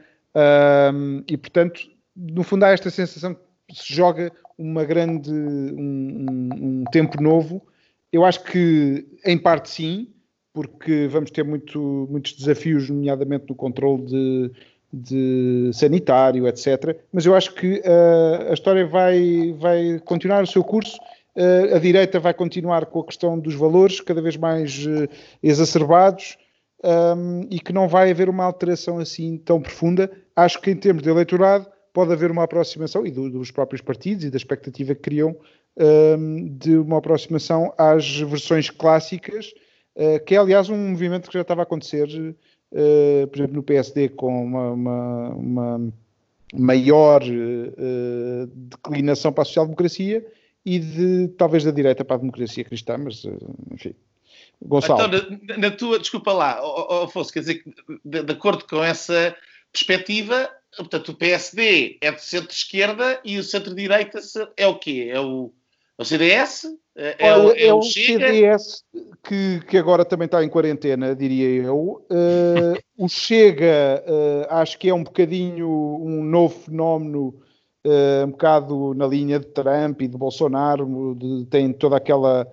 E portanto, no fundo, há esta sensação que se joga uma grande, um, um, um, tempo novo. Eu acho que, em parte, sim, porque vamos ter muito, muitos desafios, nomeadamente no controle de, de sanitário, etc. Mas eu acho que uh, a história vai, vai continuar o seu curso. Uh, a direita vai continuar com a questão dos valores cada vez mais uh, exacerbados um, e que não vai haver uma alteração assim tão profunda. Acho que em termos de eleitorado pode haver uma aproximação, e do, dos próprios partidos e da expectativa que criam, um, de uma aproximação às versões clássicas, que é aliás um movimento que já estava a acontecer, uh, por exemplo, no PSD, com uma, uma, uma maior uh, declinação para a social-democracia e de talvez da direita para a democracia cristã, mas enfim, Gonçalo. Então, na, na tua, desculpa lá, Afonso, quer dizer que de, de, acordo com essa perspectiva, portanto, o PSD é de centro-esquerda e o centro-direita é o quê? É o, é o CDS? É, é, é, o, CDS que, que agora também está em quarentena, diria eu. Uh, o Chega, uh, acho que é um bocadinho um novo fenómeno, uh, um bocado na linha de Trump e de Bolsonaro, de, tem toda aquela,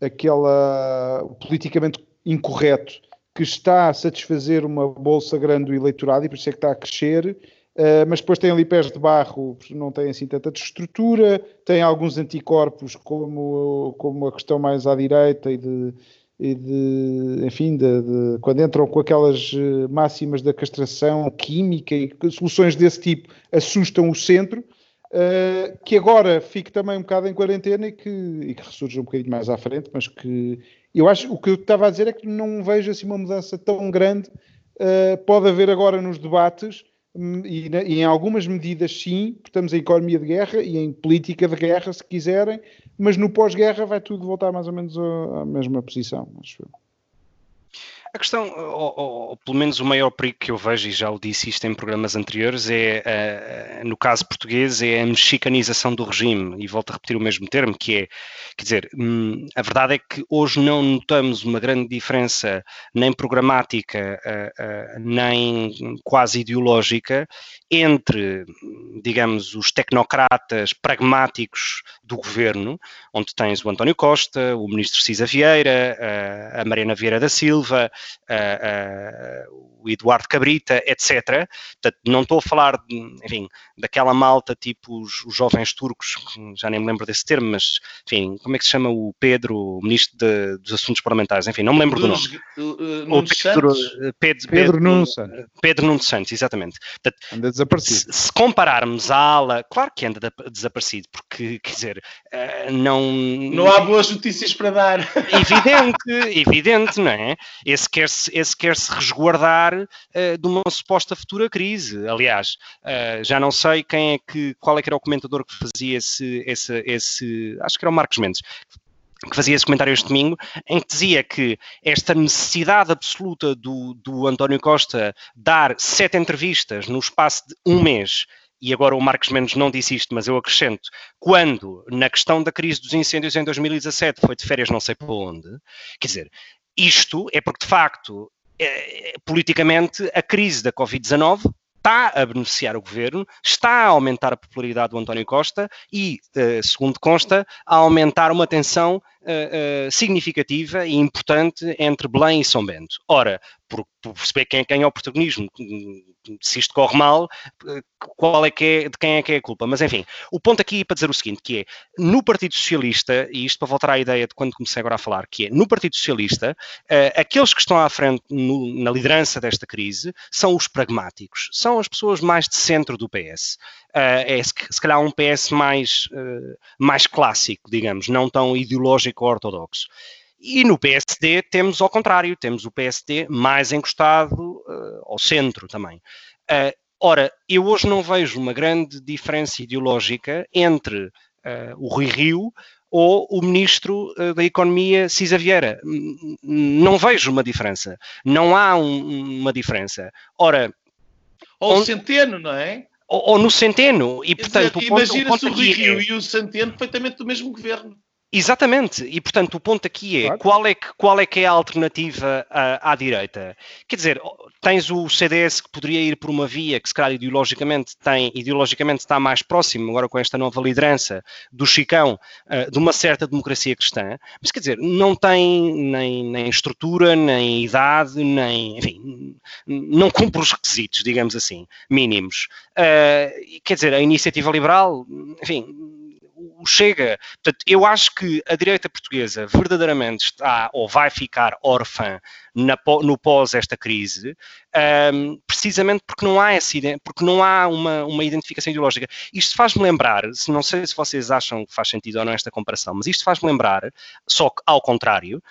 aquela politicamente incorreto que está a satisfazer uma bolsa grande do eleitorado e por isso é que está a crescer Uh, mas depois tem ali pés de barro, não tem assim tanta estrutura, tem alguns anticorpos como, como a questão mais à direita e de, e de enfim, de, de, quando entram com aquelas eh, máximas da castração química e soluções desse tipo assustam o centro, uh, que agora fique também um bocado em quarentena e que, e que ressurja um bocadinho mais à frente, mas que eu acho, o que eu estava a dizer é que não vejo assim uma mudança tão grande, uh, pode haver agora nos debates, e, e, em algumas medidas sim, estamos em economia de guerra e em política de guerra, se quiserem, mas no pós-guerra vai tudo voltar mais ou menos à mesma posição, acho eu. A questão, ou, ou, pelo menos o maior perigo que eu vejo, e já o disse isto em programas anteriores, é, uh, no caso português, é a mexicanização do regime, e volto a repetir o mesmo termo, que é, quer dizer, hum, a verdade é que hoje não notamos uma grande diferença nem programática, uh, uh, nem quase ideológica, entre, digamos, os tecnocratas pragmáticos do governo, onde tens o António Costa, o ministro Cisa Vieira, a Mariana Vieira da Silva, uh, o Eduardo Cabrita, etc. Portanto, não estou a falar, enfim, daquela malta tipo os, os, jovens turcos, já nem me lembro desse termo, mas, enfim, como é que se chama o Pedro, o ministro de, dos Assuntos Parlamentares? Enfim, não me lembro do nome. Uh, o Pedro, Pedro, Pedro, Pedro Nuno Santos. Pedro Nuno Santos, exatamente. Portanto, anda desaparecido. Se, se, compararmos a ala, claro que anda desaparecido, porque, quer dizer, uh, não... Não há boas notícias para dar. Evidente, evidente, não é? Esse quer-se quer -se resguardar de uma suposta futura crise. Aliás, uh, já não sei quem é que, qual é que era o comentador que fazia esse, esse, esse acho que era o Marcos Mendes, que fazia esse comentário este domingo, em que dizia que esta necessidade absoluta do, do António Costa dar sete entrevistas no espaço de um mês e agora o Marcos Mendes não disse isto, mas eu acrescento, quando na questão da crise dos incêndios em 2017 foi de férias não sei para onde, quer dizer, isto é porque de facto eh, politicamente, a crise da Covid-19 está a beneficiar o governo, está a aumentar a popularidade do António Costa e, eh, segundo consta, a aumentar uma tensão uh, significativa e importante entre Belém e São Bento. Ora, por, por perceber quem, quem, é o protagonismo, se isto corre mal, qual é que é, de quem é que é a culpa. Mas enfim, o ponto aqui é para dizer o seguinte, que é, no Partido Socialista, e isto para voltar à ideia de quando comecei agora a falar, que é, no Partido Socialista, uh, aqueles que estão à frente no, na liderança desta crise são os pragmáticos, são as pessoas mais de centro do PS. Uh, é se, se, calhar um PS mais, uh, mais clássico, digamos, não tão ideológico ou ortodoxo. E no PSD temos ao contrário, temos o PSD mais encostado uh, ao centro também. Uh, ora, eu hoje não vejo uma grande diferença ideológica entre uh, o Rui Rio ou o Ministro da Economia, Cisa Vieira. Não vejo uma diferença. Não há um, uma diferença. Ora... Ou o Centeno, não é? Ou, ou, no Centeno. E, portanto, Imagina-se o, o Rui Rio é... e o Centeno perfeitamente do mesmo governo. Exatamente, e portanto o ponto aqui é, claro. qual, é que, qual é que é a alternativa à, à, direita? Quer dizer, tens o CDS que poderia ir por uma via que se calhar ideologicamente tem, ideologicamente está mais próximo, agora com esta nova liderança do Chicão, uh, de uma certa democracia cristã, mas quer dizer, não tem nem, nem estrutura, nem idade, nem, enfim, não cumpre os requisitos, digamos assim, mínimos. Uh, quer dizer, a iniciativa liberal, enfim o Chega. Portanto, eu acho que a direita portuguesa verdadeiramente está ou vai ficar órfã na, no pós esta crise, um, precisamente porque não há essa porque não há uma, uma identificação ideológica. Isto faz-me lembrar, não sei se vocês acham que faz sentido ou não esta comparação, mas isto faz-me lembrar, só que ao contrário,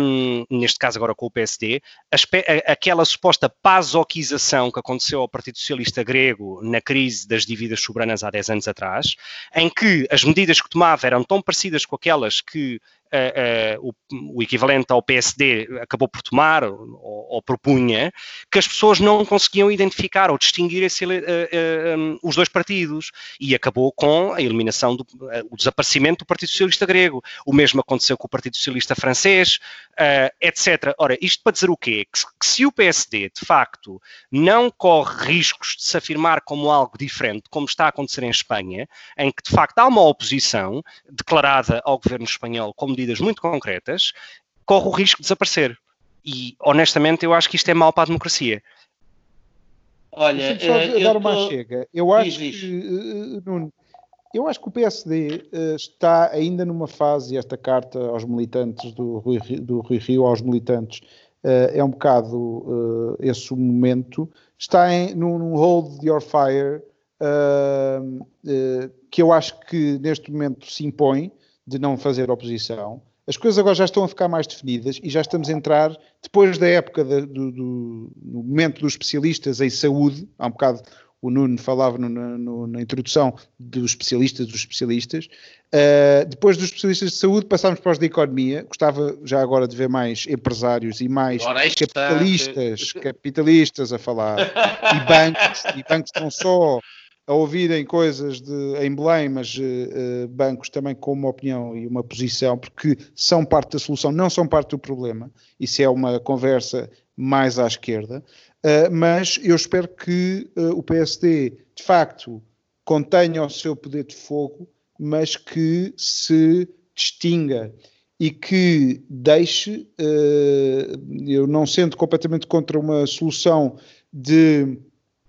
um, neste caso agora com o PSD, a, aquela suposta pasoquização que aconteceu ao Partido Socialista grego na crise das dívidas soberanas há 10 anos atrás, em que as medidas que tomava eram tão parecidas com aquelas que o, o, equivalente ao PSD acabou por tomar ou, ou, propunha, que as pessoas não conseguiam identificar ou distinguir esse, um, os dois partidos e acabou com a eliminação, do, o desaparecimento do Partido Socialista grego. O mesmo aconteceu com o Partido Socialista francês, etc. Ora, isto para dizer o quê? Que, que se o PSD, de facto, não corre riscos de se afirmar como algo diferente, como está a acontecer em Espanha, em que de facto há uma oposição declarada ao governo espanhol com medidas muito concretas, corre o risco de desaparecer. E honestamente eu acho que isto é mau para a democracia. Olha, só uh, dar uma tô... chega. Eu acho diz, que uh, eu acho que o PSD uh, está ainda numa fase, esta carta aos militantes do Rui, do Rui Rio, aos militantes, é um bocado esse o momento, está em, num, num hold your fire que eu acho que neste momento se impõe de não fazer oposição. As coisas agora já estão a ficar mais definidas e já estamos a entrar, depois da época do, do, do momento dos especialistas em saúde, há um bocado o Nuno falava no, no, na introdução dos especialistas dos especialistas. Uh, depois dos especialistas de saúde, passámos para os de economia. Gostava já agora de ver mais empresários e mais capitalistas, capitalistas a falar. e bancos, e bancos não só a ouvirem coisas de, em Belém, mas uh, bancos também com uma opinião e uma posição, porque são parte da solução, não são parte do problema. Isso é uma conversa mais à esquerda. Uh, mas eu espero que uh, o PSD, de facto, contenha o seu poder de fogo, mas que se distinga e que deixe, eu não sendo completamente contra uma solução de,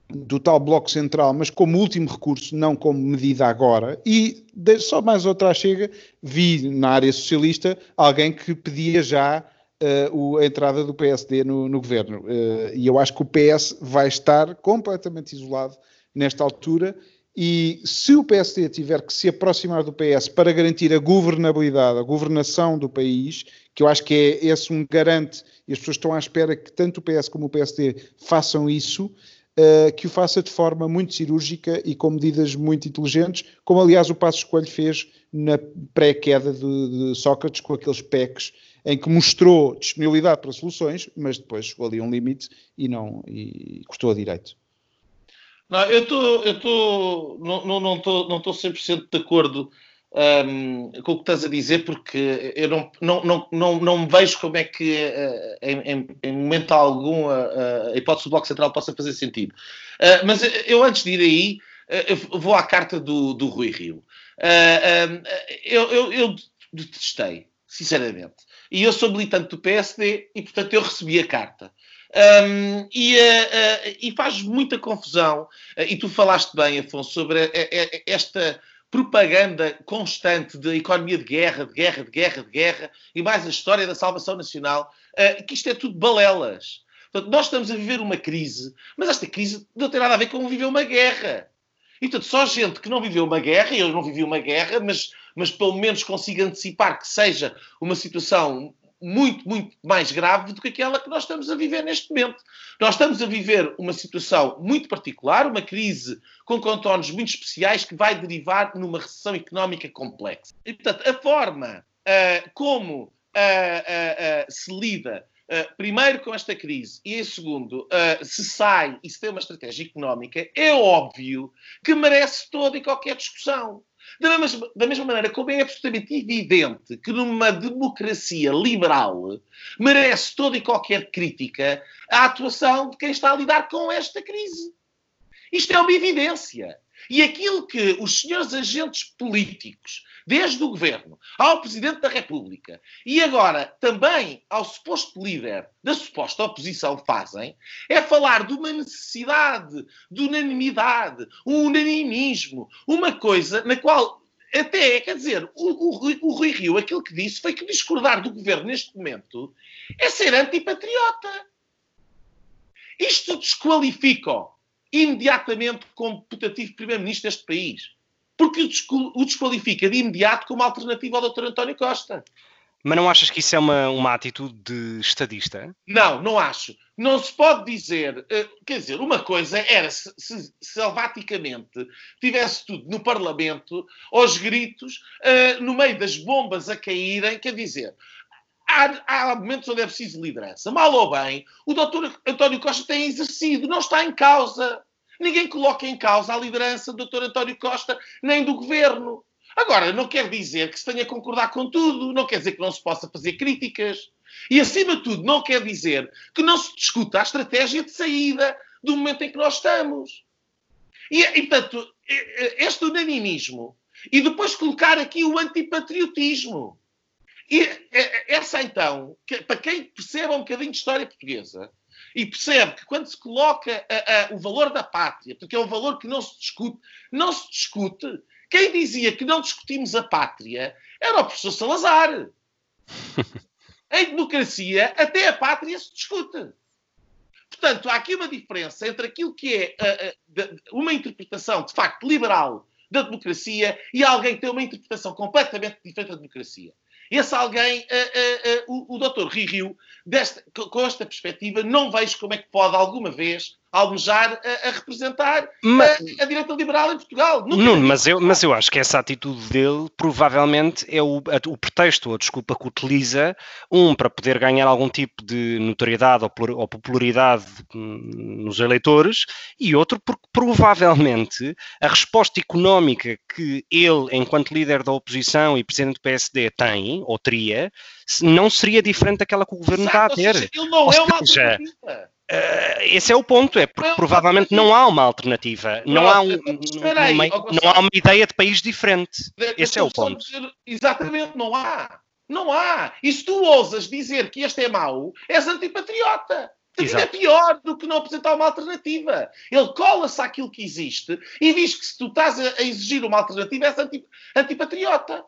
do tal Bloco Central, mas como último recurso, não como medida agora, e só mais outra chega, vi na área socialista alguém que pedia já uh, a entrada do PSD no, no governo. Uh, e eu acho que o PS vai estar completamente isolado nesta altura. E se o PSD tiver que se aproximar do PS para garantir a governabilidade, a governação do país, que eu acho que é esse um garante, e as pessoas estão à espera que tanto o PS como o PSD façam isso, uh, que o faça de forma muito cirúrgica e com medidas muito inteligentes, como aliás o Passo Escolho fez na pré-queda de, de Sócrates com aqueles PECs em que mostrou disponibilidade para soluções, mas depois chegou ali um limite e não e custou a direito. Não, eu estou, eu estou, não, não, não estou, não estou 100% de acordo um, com o que estás a dizer, porque eu não, não, não, não, não vejo como é que uh, em, em, momento algum a, a, hipótese do Bloco Central possa fazer sentido. Uh, mas eu, antes de ir aí, uh, vou à carta do, do Rui Rio. eu, eu, eu detestei, sinceramente e eu sou militante do PSD e, portanto, eu recebi a carta. Um, e, uh, uh, e, faz muita confusão, uh, e tu falaste bem, Afonso, sobre esta propaganda constante de economia de guerra, de guerra, de guerra, de guerra, e mais a história da salvação nacional, que isto é tudo balelas. Portanto, nós estamos a viver uma crise, mas esta crise não tem nada a ver com viver uma guerra. E, portanto, só gente que não viveu uma guerra, e eu não vivi uma guerra, mas mas pelo menos consiga antecipar que seja uma situação muito, muito mais grave do que aquela que nós estamos a viver neste momento. Nós estamos a viver uma situação muito particular, uma crise com contornos muito especiais que vai derivar numa recessão económica complexa. E, portanto, a forma uh, como uh, uh, se lida primeiro com esta crise e, em segundo, se sai e se tem uma estratégia económica, é óbvio que merece toda e qualquer discussão. Da mesma, da mesma maneira como é absolutamente evidente que numa democracia liberal merece toda e qualquer crítica a atuação de quem está a lidar com esta crise. Isto é uma evidência. E aquilo que os senhores agentes políticos, desde o governo ao Presidente da República e agora também ao suposto líder da suposta oposição fazem, é falar de uma necessidade de unanimidade, um unanimismo, uma coisa na qual até, quer dizer, o, o, o Rui Rio, aquilo que disse foi que discordar do governo neste momento é ser antipatriota. Isto desqualifica imediatamente como putativo primeiro-ministro deste país. Porque o desqualifica de imediato como alternativa ao Dr. António Costa. Mas não achas que isso é uma, uma atitude de estadista? Não, não acho. Não se pode dizer, uh, quer dizer, uma coisa era se, se selvaticamente tivesse tudo no Parlamento, aos gritos, uh, no meio das bombas a caírem, quer dizer, há, há momentos onde é preciso liderança. Mal ou bem, o doutor António Costa tem exercido, não está em causa. Ninguém coloca em causa a liderança do doutor António Costa, nem do governo. Agora, não quer dizer que se tenha a concordar com tudo, não quer dizer que não se possa fazer críticas. E, acima de tudo, não quer dizer que não se discuta a estratégia de saída do momento em que nós estamos. E, e portanto, este unanimismo e depois colocar aqui o antipatriotismo. E essa, então, que, para quem perceba um bocadinho de história portuguesa e percebe que quando se coloca a, a, o valor da pátria, porque é um valor que não se discute, não se discute quem dizia que não discutimos a pátria era o professor Salazar. *laughs* em democracia, até a pátria se discute. Portanto, há aqui uma diferença entre aquilo que é uh, uh, uma interpretação, de facto, liberal da democracia e alguém que tem uma interpretação completamente diferente da democracia. Esse alguém, uh, o, o Dr. Rio, desta, com esta perspectiva, não vejo como é que pode alguma vez almejar a, a representar mas, a, a, direita liberal em Portugal. Nuno, mas eu, mas eu acho que essa atitude dele provavelmente é o, a, o pretexto ou a desculpa que utiliza, um, para poder ganhar algum tipo de notoriedade ou, ou popularidade nos eleitores, e outro porque provavelmente a resposta económica que ele, enquanto líder da oposição e presidente do PSD, tem, ou teria, não seria diferente daquela que o governo Exato, está a ter. Seja, ele não ou é uma seja, alternativa. Uh, esse é o ponto, é porque provavelmente não há uma alternativa, não, há, um, aí, uma, não há uma ideia de país diferente. Esse é o ponto. Dizer, exatamente, não há. Não há. E se tu ousas dizer que este é mau, és antipatriota. Exato. É pior do que não apresentar uma alternativa. Ele cola-se àquilo que existe e diz que se tu estás a exigir uma alternativa, és antipatriota.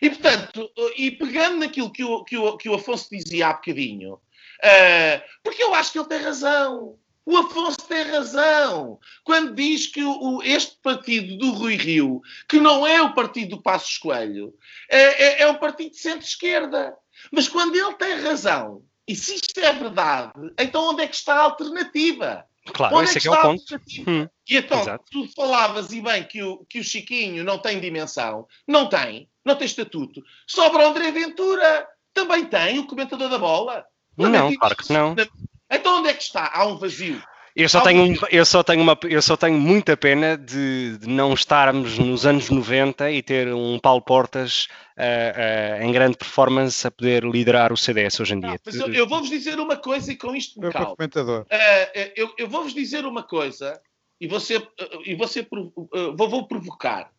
E, portanto, e pegando naquilo que o, que o, que o Afonso dizia há bocadinho, Uh, porque eu acho que ele tem razão. O Afonso tem razão quando diz que o, este partido do Rui Rio, que não é o partido do Passos Coelho, é, é, é um partido de centro-esquerda. Mas quando ele tem razão, e se isto é verdade, então onde é que está a alternativa? Claro, onde é esse é, é, o ponto. Hum, e então, exato. tu falavas e bem que o, que o Chiquinho não tem dimensão. Não tem, não tem estatuto. Sobra o André Ventura. Também tem, o comentador da bola. Não, claro que não. Então onde é que está? Há um vazio. Eu só, tenho, eu, só tenho uma, eu só tenho muita pena de, de não estarmos nos anos 90 e ter um Paulo Portas uh, uh, em grande performance a poder liderar o CDS hoje em dia. Não, eu, eu vou-vos dizer uma coisa e com isto me calmo. Uh, eu, eu vou-vos dizer uma coisa e ser, e ser, vou, vou provocar.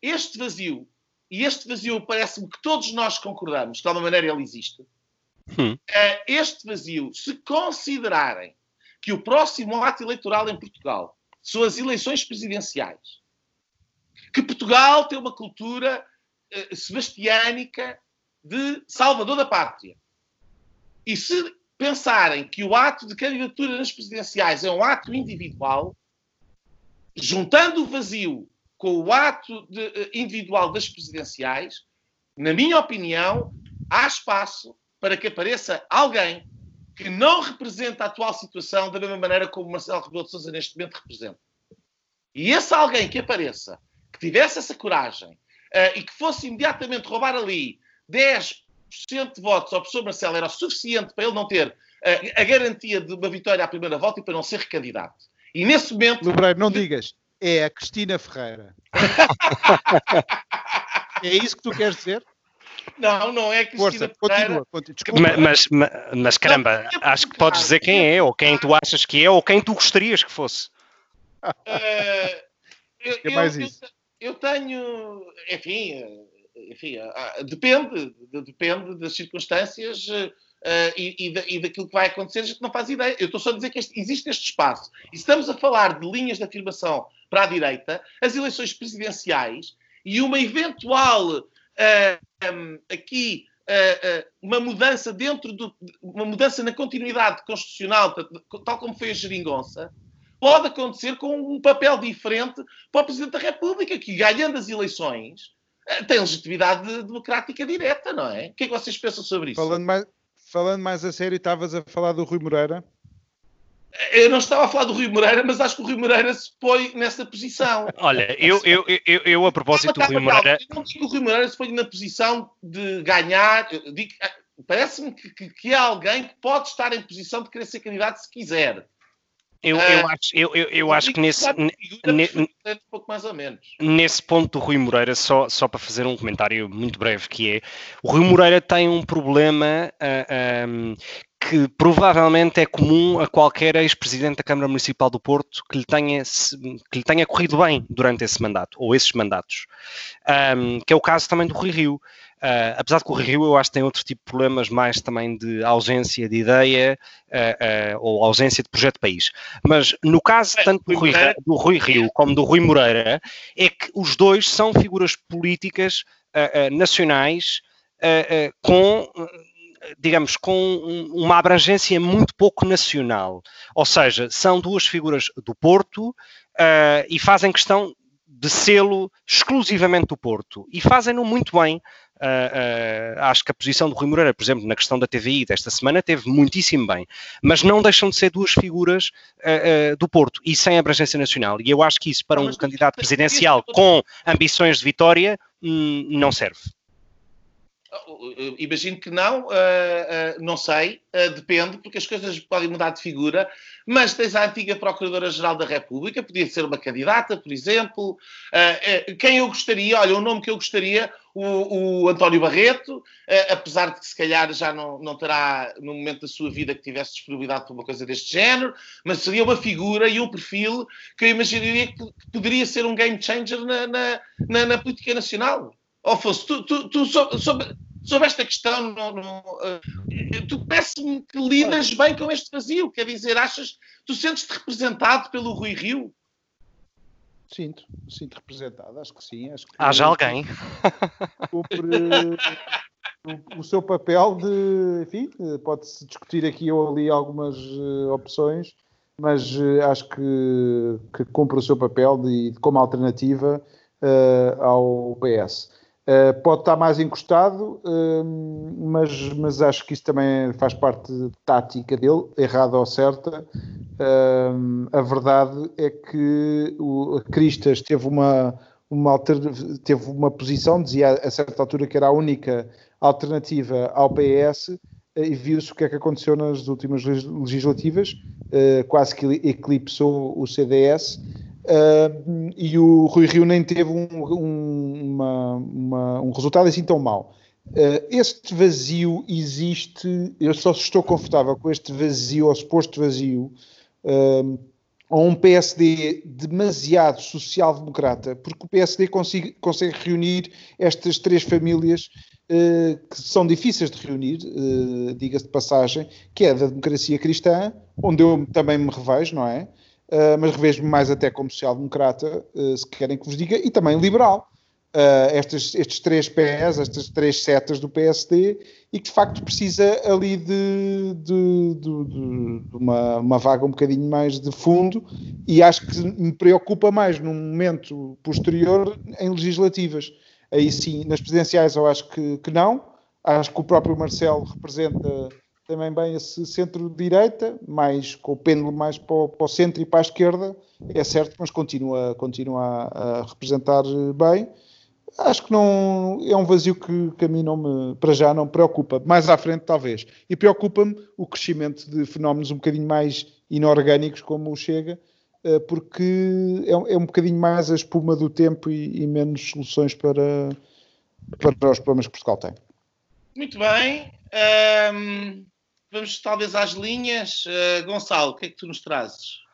este vazio, e este vazio parece-me que todos nós concordamos, de alguma maneira ele existe, Hum. este vazio, se considerarem que o próximo ato eleitoral em Portugal são as eleições presidenciais, que Portugal tem uma cultura uh, sebastiânica de salvador da pátria, e se pensarem que o ato de candidatura nas presidenciais é um ato individual, juntando o vazio com o ato de, uh, individual das presidenciais, na minha opinião, há espaço para que apareça alguém que não representa a atual situação da mesma maneira como Marcelo Rebelo de Sousa neste momento representa. E esse alguém que apareça, que tivesse essa coragem uh, e que fosse imediatamente roubar ali 10% de votos ao professor Marcelo era o suficiente para ele não ter uh, a garantia de uma vitória à primeira volta e para não ser recandidato. E nesse momento. Lebreiro, não digas. É a Cristina Ferreira. *laughs* é isso que tu queres dizer? Não, não é Cristina Força, Pereira. Continua, Mas, mas, mas caramba, não, acho que podes dizer quem é, ou quem tu achas que é, ou quem tu gostarias que fosse. Uh, eu, é mais eu, isso. Eu, eu tenho, enfim, enfim depende, depende das circunstâncias uh, e, e, da, e, daquilo que vai acontecer, a gente não faz ideia. Eu estou só a dizer que este, existe este espaço. E se estamos a falar de linhas de afirmação para a direita, as eleições presidenciais e uma eventual uh, aqui uh, uh, uma mudança dentro do, uma mudança na continuidade constitucional, tal como foi a geringonça, pode acontecer com um papel diferente para o Presidente da República, que ganhando as eleições tem legitimidade democrática direta, não é? O que é que vocês pensam sobre isso? Falando mais, falando mais a sério, estavas a falar do Rui Moreira? Eu não estava a falar do Rui Moreira, mas acho que o Rui Moreira se põe nessa posição. Olha, eu, eu, eu, eu a propósito do Rui Moreira. Eu não digo que o Rui Moreira se põe na posição de ganhar. Parece-me que, que, que é alguém que pode estar em posição de querer ser candidato se quiser. Eu, eu, acho, eu, eu, eu acho que nesse, nesse ponto do Rui Moreira, só, só para fazer um comentário muito breve, que é o Rui Moreira tem um problema uh, ah, um, que provavelmente é comum a qualquer ex-presidente da Câmara Municipal do Porto que lhe tenha, que lhe tenha corrido bem durante esse mandato, ou esses mandatos, um, que é o caso também do Rui Rio. Uh, apesar de que o Rio eu acho que tem outro tipo de problemas mais também de ausência de ideia uh, uh, ou ausência de projeto de país. Mas no caso tanto do Rui, do Rui, Rio como do Rui Moreira, é que os dois são figuras políticas nacionais com digamos, com uma abrangência muito pouco nacional. Ou seja, são duas figuras do Porto uh, e fazem questão de selo exclusivamente do Porto. E fazem-no muito bem. Uh, uh, acho que a posição do Rui Moreira, por exemplo, na questão da TVI desta semana, teve muitíssimo bem. Mas não deixam de ser duas figuras do Porto e sem abrangência nacional. E eu acho que isso, para um candidato presidencial com ambições de vitória, hum, não serve. Imagino que não, uh, uh, não sei, uh, depende, porque as coisas podem mudar de figura, mas tens a antiga Procuradora-Geral da República, podia ser uma candidata, por exemplo. quem eu gostaria, olha, o nome que eu gostaria, o, o António Barreto, apesar de que se calhar já não, não terá, no momento da sua vida, que tivesse disponibilidade para uma coisa deste género, mas seria uma figura e um perfil que eu imaginaria que, poderia ser um game changer na, na, na, na política nacional. Afonso, tu, tu, tu sobre, sobre, esta questão, não, não, uh, tu parece-me que lidas bem com este vazio. Quer dizer, achas, tu sentes-te representado pelo Rui Rio? Sinto, sinto representado, acho que sim. Acho que Haja alguém. Cumpre o, o, seu papel de, enfim, pode-se discutir aqui ou ali algumas uh, opções, mas uh, acho que, que cumpre o seu papel de, como alternativa uh, ao PS. Uh, pode estar mais encostado, uh, mas, mas acho que isso também faz parte tática dele, errada ou certa. Uh, a verdade é que o Cristas teve uma, uma, alter, teve uma posição, dizia a certa altura que era a única alternativa ao PS, e viu-se o que é que aconteceu nas últimas legislativas, quase que eclipsou o CDS. Uh, e o Rui Rio nem teve um, um, uma, uma, um resultado assim tão mau. Uh, este vazio existe, eu só estou confortável com este vazio, ou suposto vazio, uh, um PSD demasiado social-democrata, porque o PSD consegue, consegue reunir estas três famílias uh, que são difíceis de reunir, uh, diga-se de passagem, que é da democracia cristã, onde eu também me revejo, não é? Uh, mas revejo-me mais até como social-democrata, uh, se querem que vos diga, e também liberal. Uh, estes, estes três pés, estas três setas do PSD, e que de facto precisa ali de, de, de, de uma, uma, vaga um bocadinho mais de fundo, e acho que me preocupa mais num momento posterior em legislativas. Aí sim, nas presidenciais eu acho que, que não, acho que o próprio Marcelo representa também bem esse centro-direita, mais com o pêndulo mais para o, para o, centro e para a esquerda, é certo, mas continua, continua a, a, representar bem. Acho que não é um vazio que, que a mim não me, para já não preocupa. Mais à frente, talvez. E preocupa-me o crescimento de fenómenos um bocadinho mais inorgânicos, como o Chega, eh, porque é, é um bocadinho mais a espuma do tempo e, e menos soluções para, para os problemas que Portugal tem. Muito bem. Um vamos talvez às linhas. Uh, Gonçalo, o que é que tu nos trazes?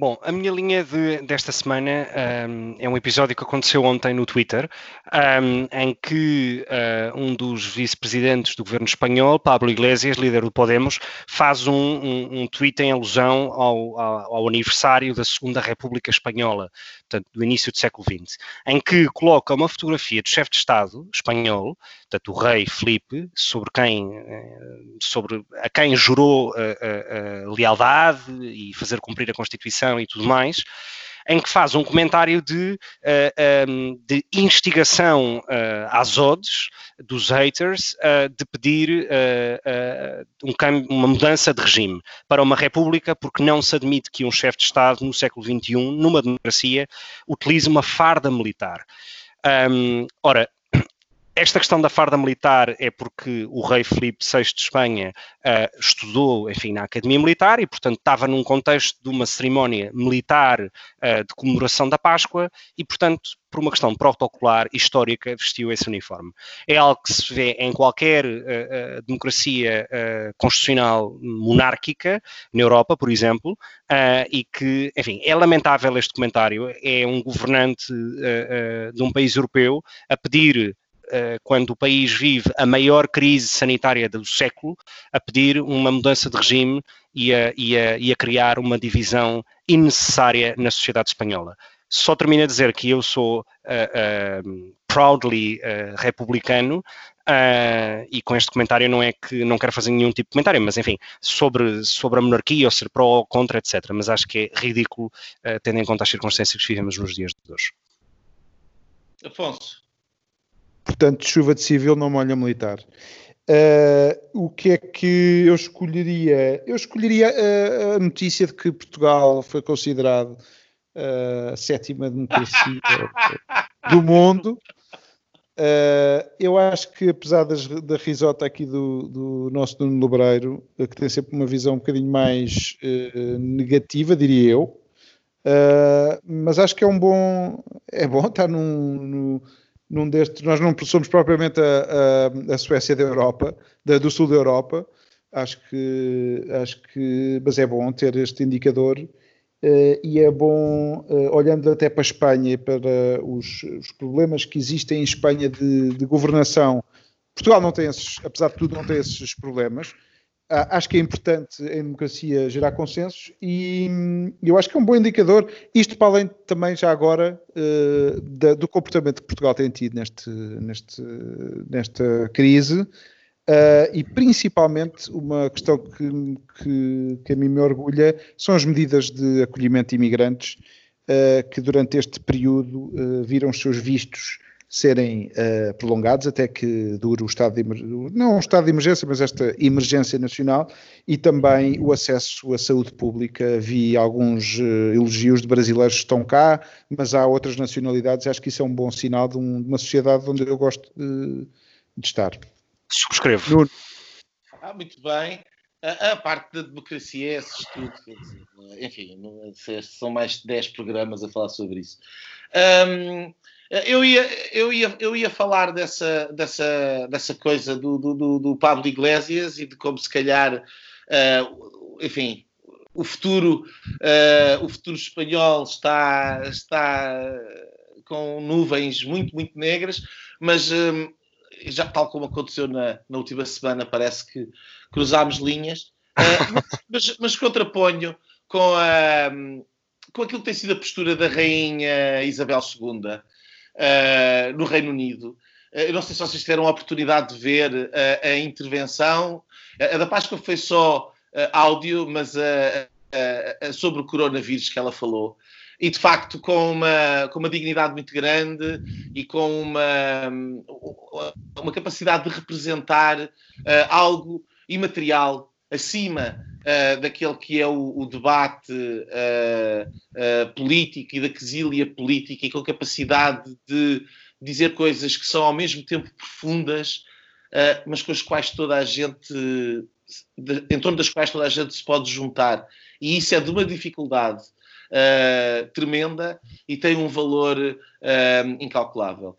Bom, a minha linha de, desta semana um, é um episódio que aconteceu ontem no Twitter, um, em que uh, um dos vice-presidentes do governo espanhol, Pablo Iglesias, líder do Podemos, faz um, um, um tweet em alusão ao, ao, ao, aniversário da Segunda República Espanhola, portanto, do início do século XX, em que coloca uma fotografia do chefe de Estado espanhol, portanto, o rei Felipe, sobre quem, eh, sobre a quem jurou a, a, a lealdade e fazer cumprir a Constituição e tudo mais, em que faz um comentário de, uh, um, de instigação uh, às odds dos haters uh, de pedir um uma mudança de regime para uma república, porque não se admite que um chefe de Estado no século XXI, numa democracia, utilize uma farda militar. Um, ora, esta questão da farda militar é porque o rei Filipe VI de Espanha uh, estudou, enfim, na Academia Militar e, portanto, estava num contexto de uma cerimónia militar uh, de comemoração da Páscoa e, portanto, por uma questão protocolar histórica, vestiu esse uniforme. É algo que se vê em qualquer uh, democracia constitucional monárquica, na Europa, por exemplo, e que, enfim, é lamentável este comentário. É um governante de um país europeu a pedir quando o país vive a maior crise sanitária do século, a pedir uma mudança de regime e a, e a, e a criar uma divisão innecessária na sociedade espanhola. Só termino a dizer que eu sou uh, uh, proudly uh, republicano e com este comentário não é que não quero fazer nenhum tipo de comentário, mas enfim, sobre, sobre a monarquia ou ser pró ou contra, etc. Mas acho que é ridículo tendo em conta as circunstâncias que vivemos nos dias de hoje. Afonso. Portanto, chuva de civil não molha militar. Uh, o que é que eu escolheria? Eu escolheria a, a notícia de que Portugal foi considerado uh, a sétima democracia do mundo. Uh, eu acho que, apesar das, da risota aqui do, do nosso Nuno Lebreiro, que tem sempre uma visão um bocadinho mais negativa, diria eu, mas acho que é um bom. É bom estar num, num num destes, nós não somos propriamente a, a, a Suécia da Europa, da, do sul da Europa, acho que, acho que, mas é bom ter este indicador uh, e é bom, uh, olhando até para a Espanha e para os, os problemas que existem em Espanha de, de, governação, Portugal não tem esses, apesar de tudo, não tem esses problemas, acho que é importante em democracia gerar consensos e eu acho que é um bom indicador, isto para além também já agora uh, da, do comportamento que Portugal tem tido neste, neste, nesta crise uh, e principalmente uma questão que, que, que, a mim me orgulha são as medidas de acolhimento de imigrantes uh, que durante este período viram os seus vistos serem uh, prolongados até que dure o estado de não o estado de emergência, mas esta emergência nacional e também o acesso à saúde pública. Vi alguns uh, elogios de brasileiros que estão cá, mas há outras nacionalidades. Acho que isso é um bom sinal de, um, de uma sociedade onde eu gosto de, de estar. Subscrevo. Nuno. Ah, muito bem. A, a, parte da democracia é esse estudo. Enfim, são mais de 10 programas a falar sobre isso. Um, eu ia, eu ia, eu ia falar dessa, dessa, dessa coisa do, do, do Pablo Iglesias e de como se calhar, uh, enfim, o futuro, uh, o futuro espanhol está, está com nuvens muito, muito negras, mas um, já tal como aconteceu na, na última semana, parece que cruzámos linhas, uh, *laughs* mas, mas contraponho com, a, com aquilo que tem sido a postura da rainha Isabel II uh, no Reino Unido. Uh, eu não sei se vocês tiveram a oportunidade de ver uh, a intervenção. A da Páscoa foi só áudio, mas sobre o coronavírus que ela falou. E de facto, com uma, com uma dignidade muito grande e com uma, uma capacidade de representar algo imaterial acima uh, daquele que é o, o debate uh, uh, político e da quesilha política e com capacidade de dizer coisas que são ao mesmo tempo profundas, mas com as quais toda a gente, de, em torno das quais toda a gente se pode juntar. E isso é de uma dificuldade tremenda e tem um valor incalculável.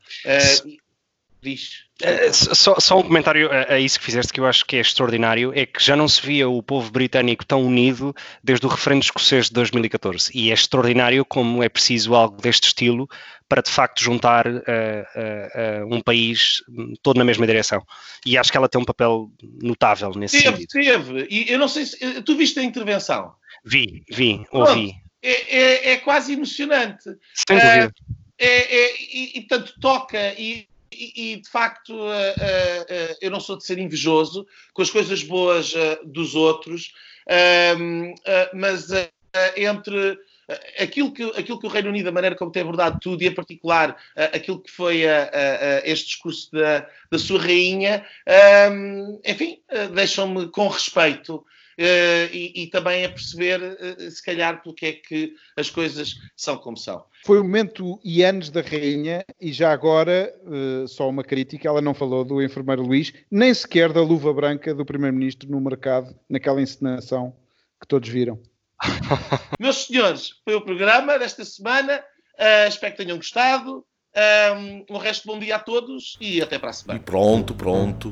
Diz. Uh, só, só, um comentário a, a, isso que fizeste que eu acho que é extraordinário, é que já não se via o povo britânico tão unido desde o referendo escocês de 2014 e é extraordinário como é preciso algo deste estilo para de facto juntar uh, uh, um país todo na mesma direção e acho que ela tem um papel notável nesse teve, sentido. Teve, e eu não sei se, tu viste a intervenção? Vi, vi, ouvi. É, é, é, quase emocionante. Sem dúvida. É, é, e, e tanto toca e e, de facto, uh, uh, uh, eu não sou de ser invejoso com as coisas boas dos outros, ehm, mas entre aquilo que, aquilo que o Reino Unido, a maneira como tem abordado tudo, e em particular aquilo que foi este discurso da, da sua rainha, enfim, deixam-me com respeito. Uh, e, e, também a perceber, uh, se calhar, porque é que as coisas são como são. Foi o momento e anos da rainha, e já agora, uh, só uma crítica, ela não falou do enfermeiro Luís, nem sequer da luva branca do primeiro-ministro no mercado, naquela encenação que todos viram. *laughs* Meus senhores, foi o programa desta semana. espero que tenham gostado. Um, resto, bom dia a todos e até para a semana. E pronto, pronto.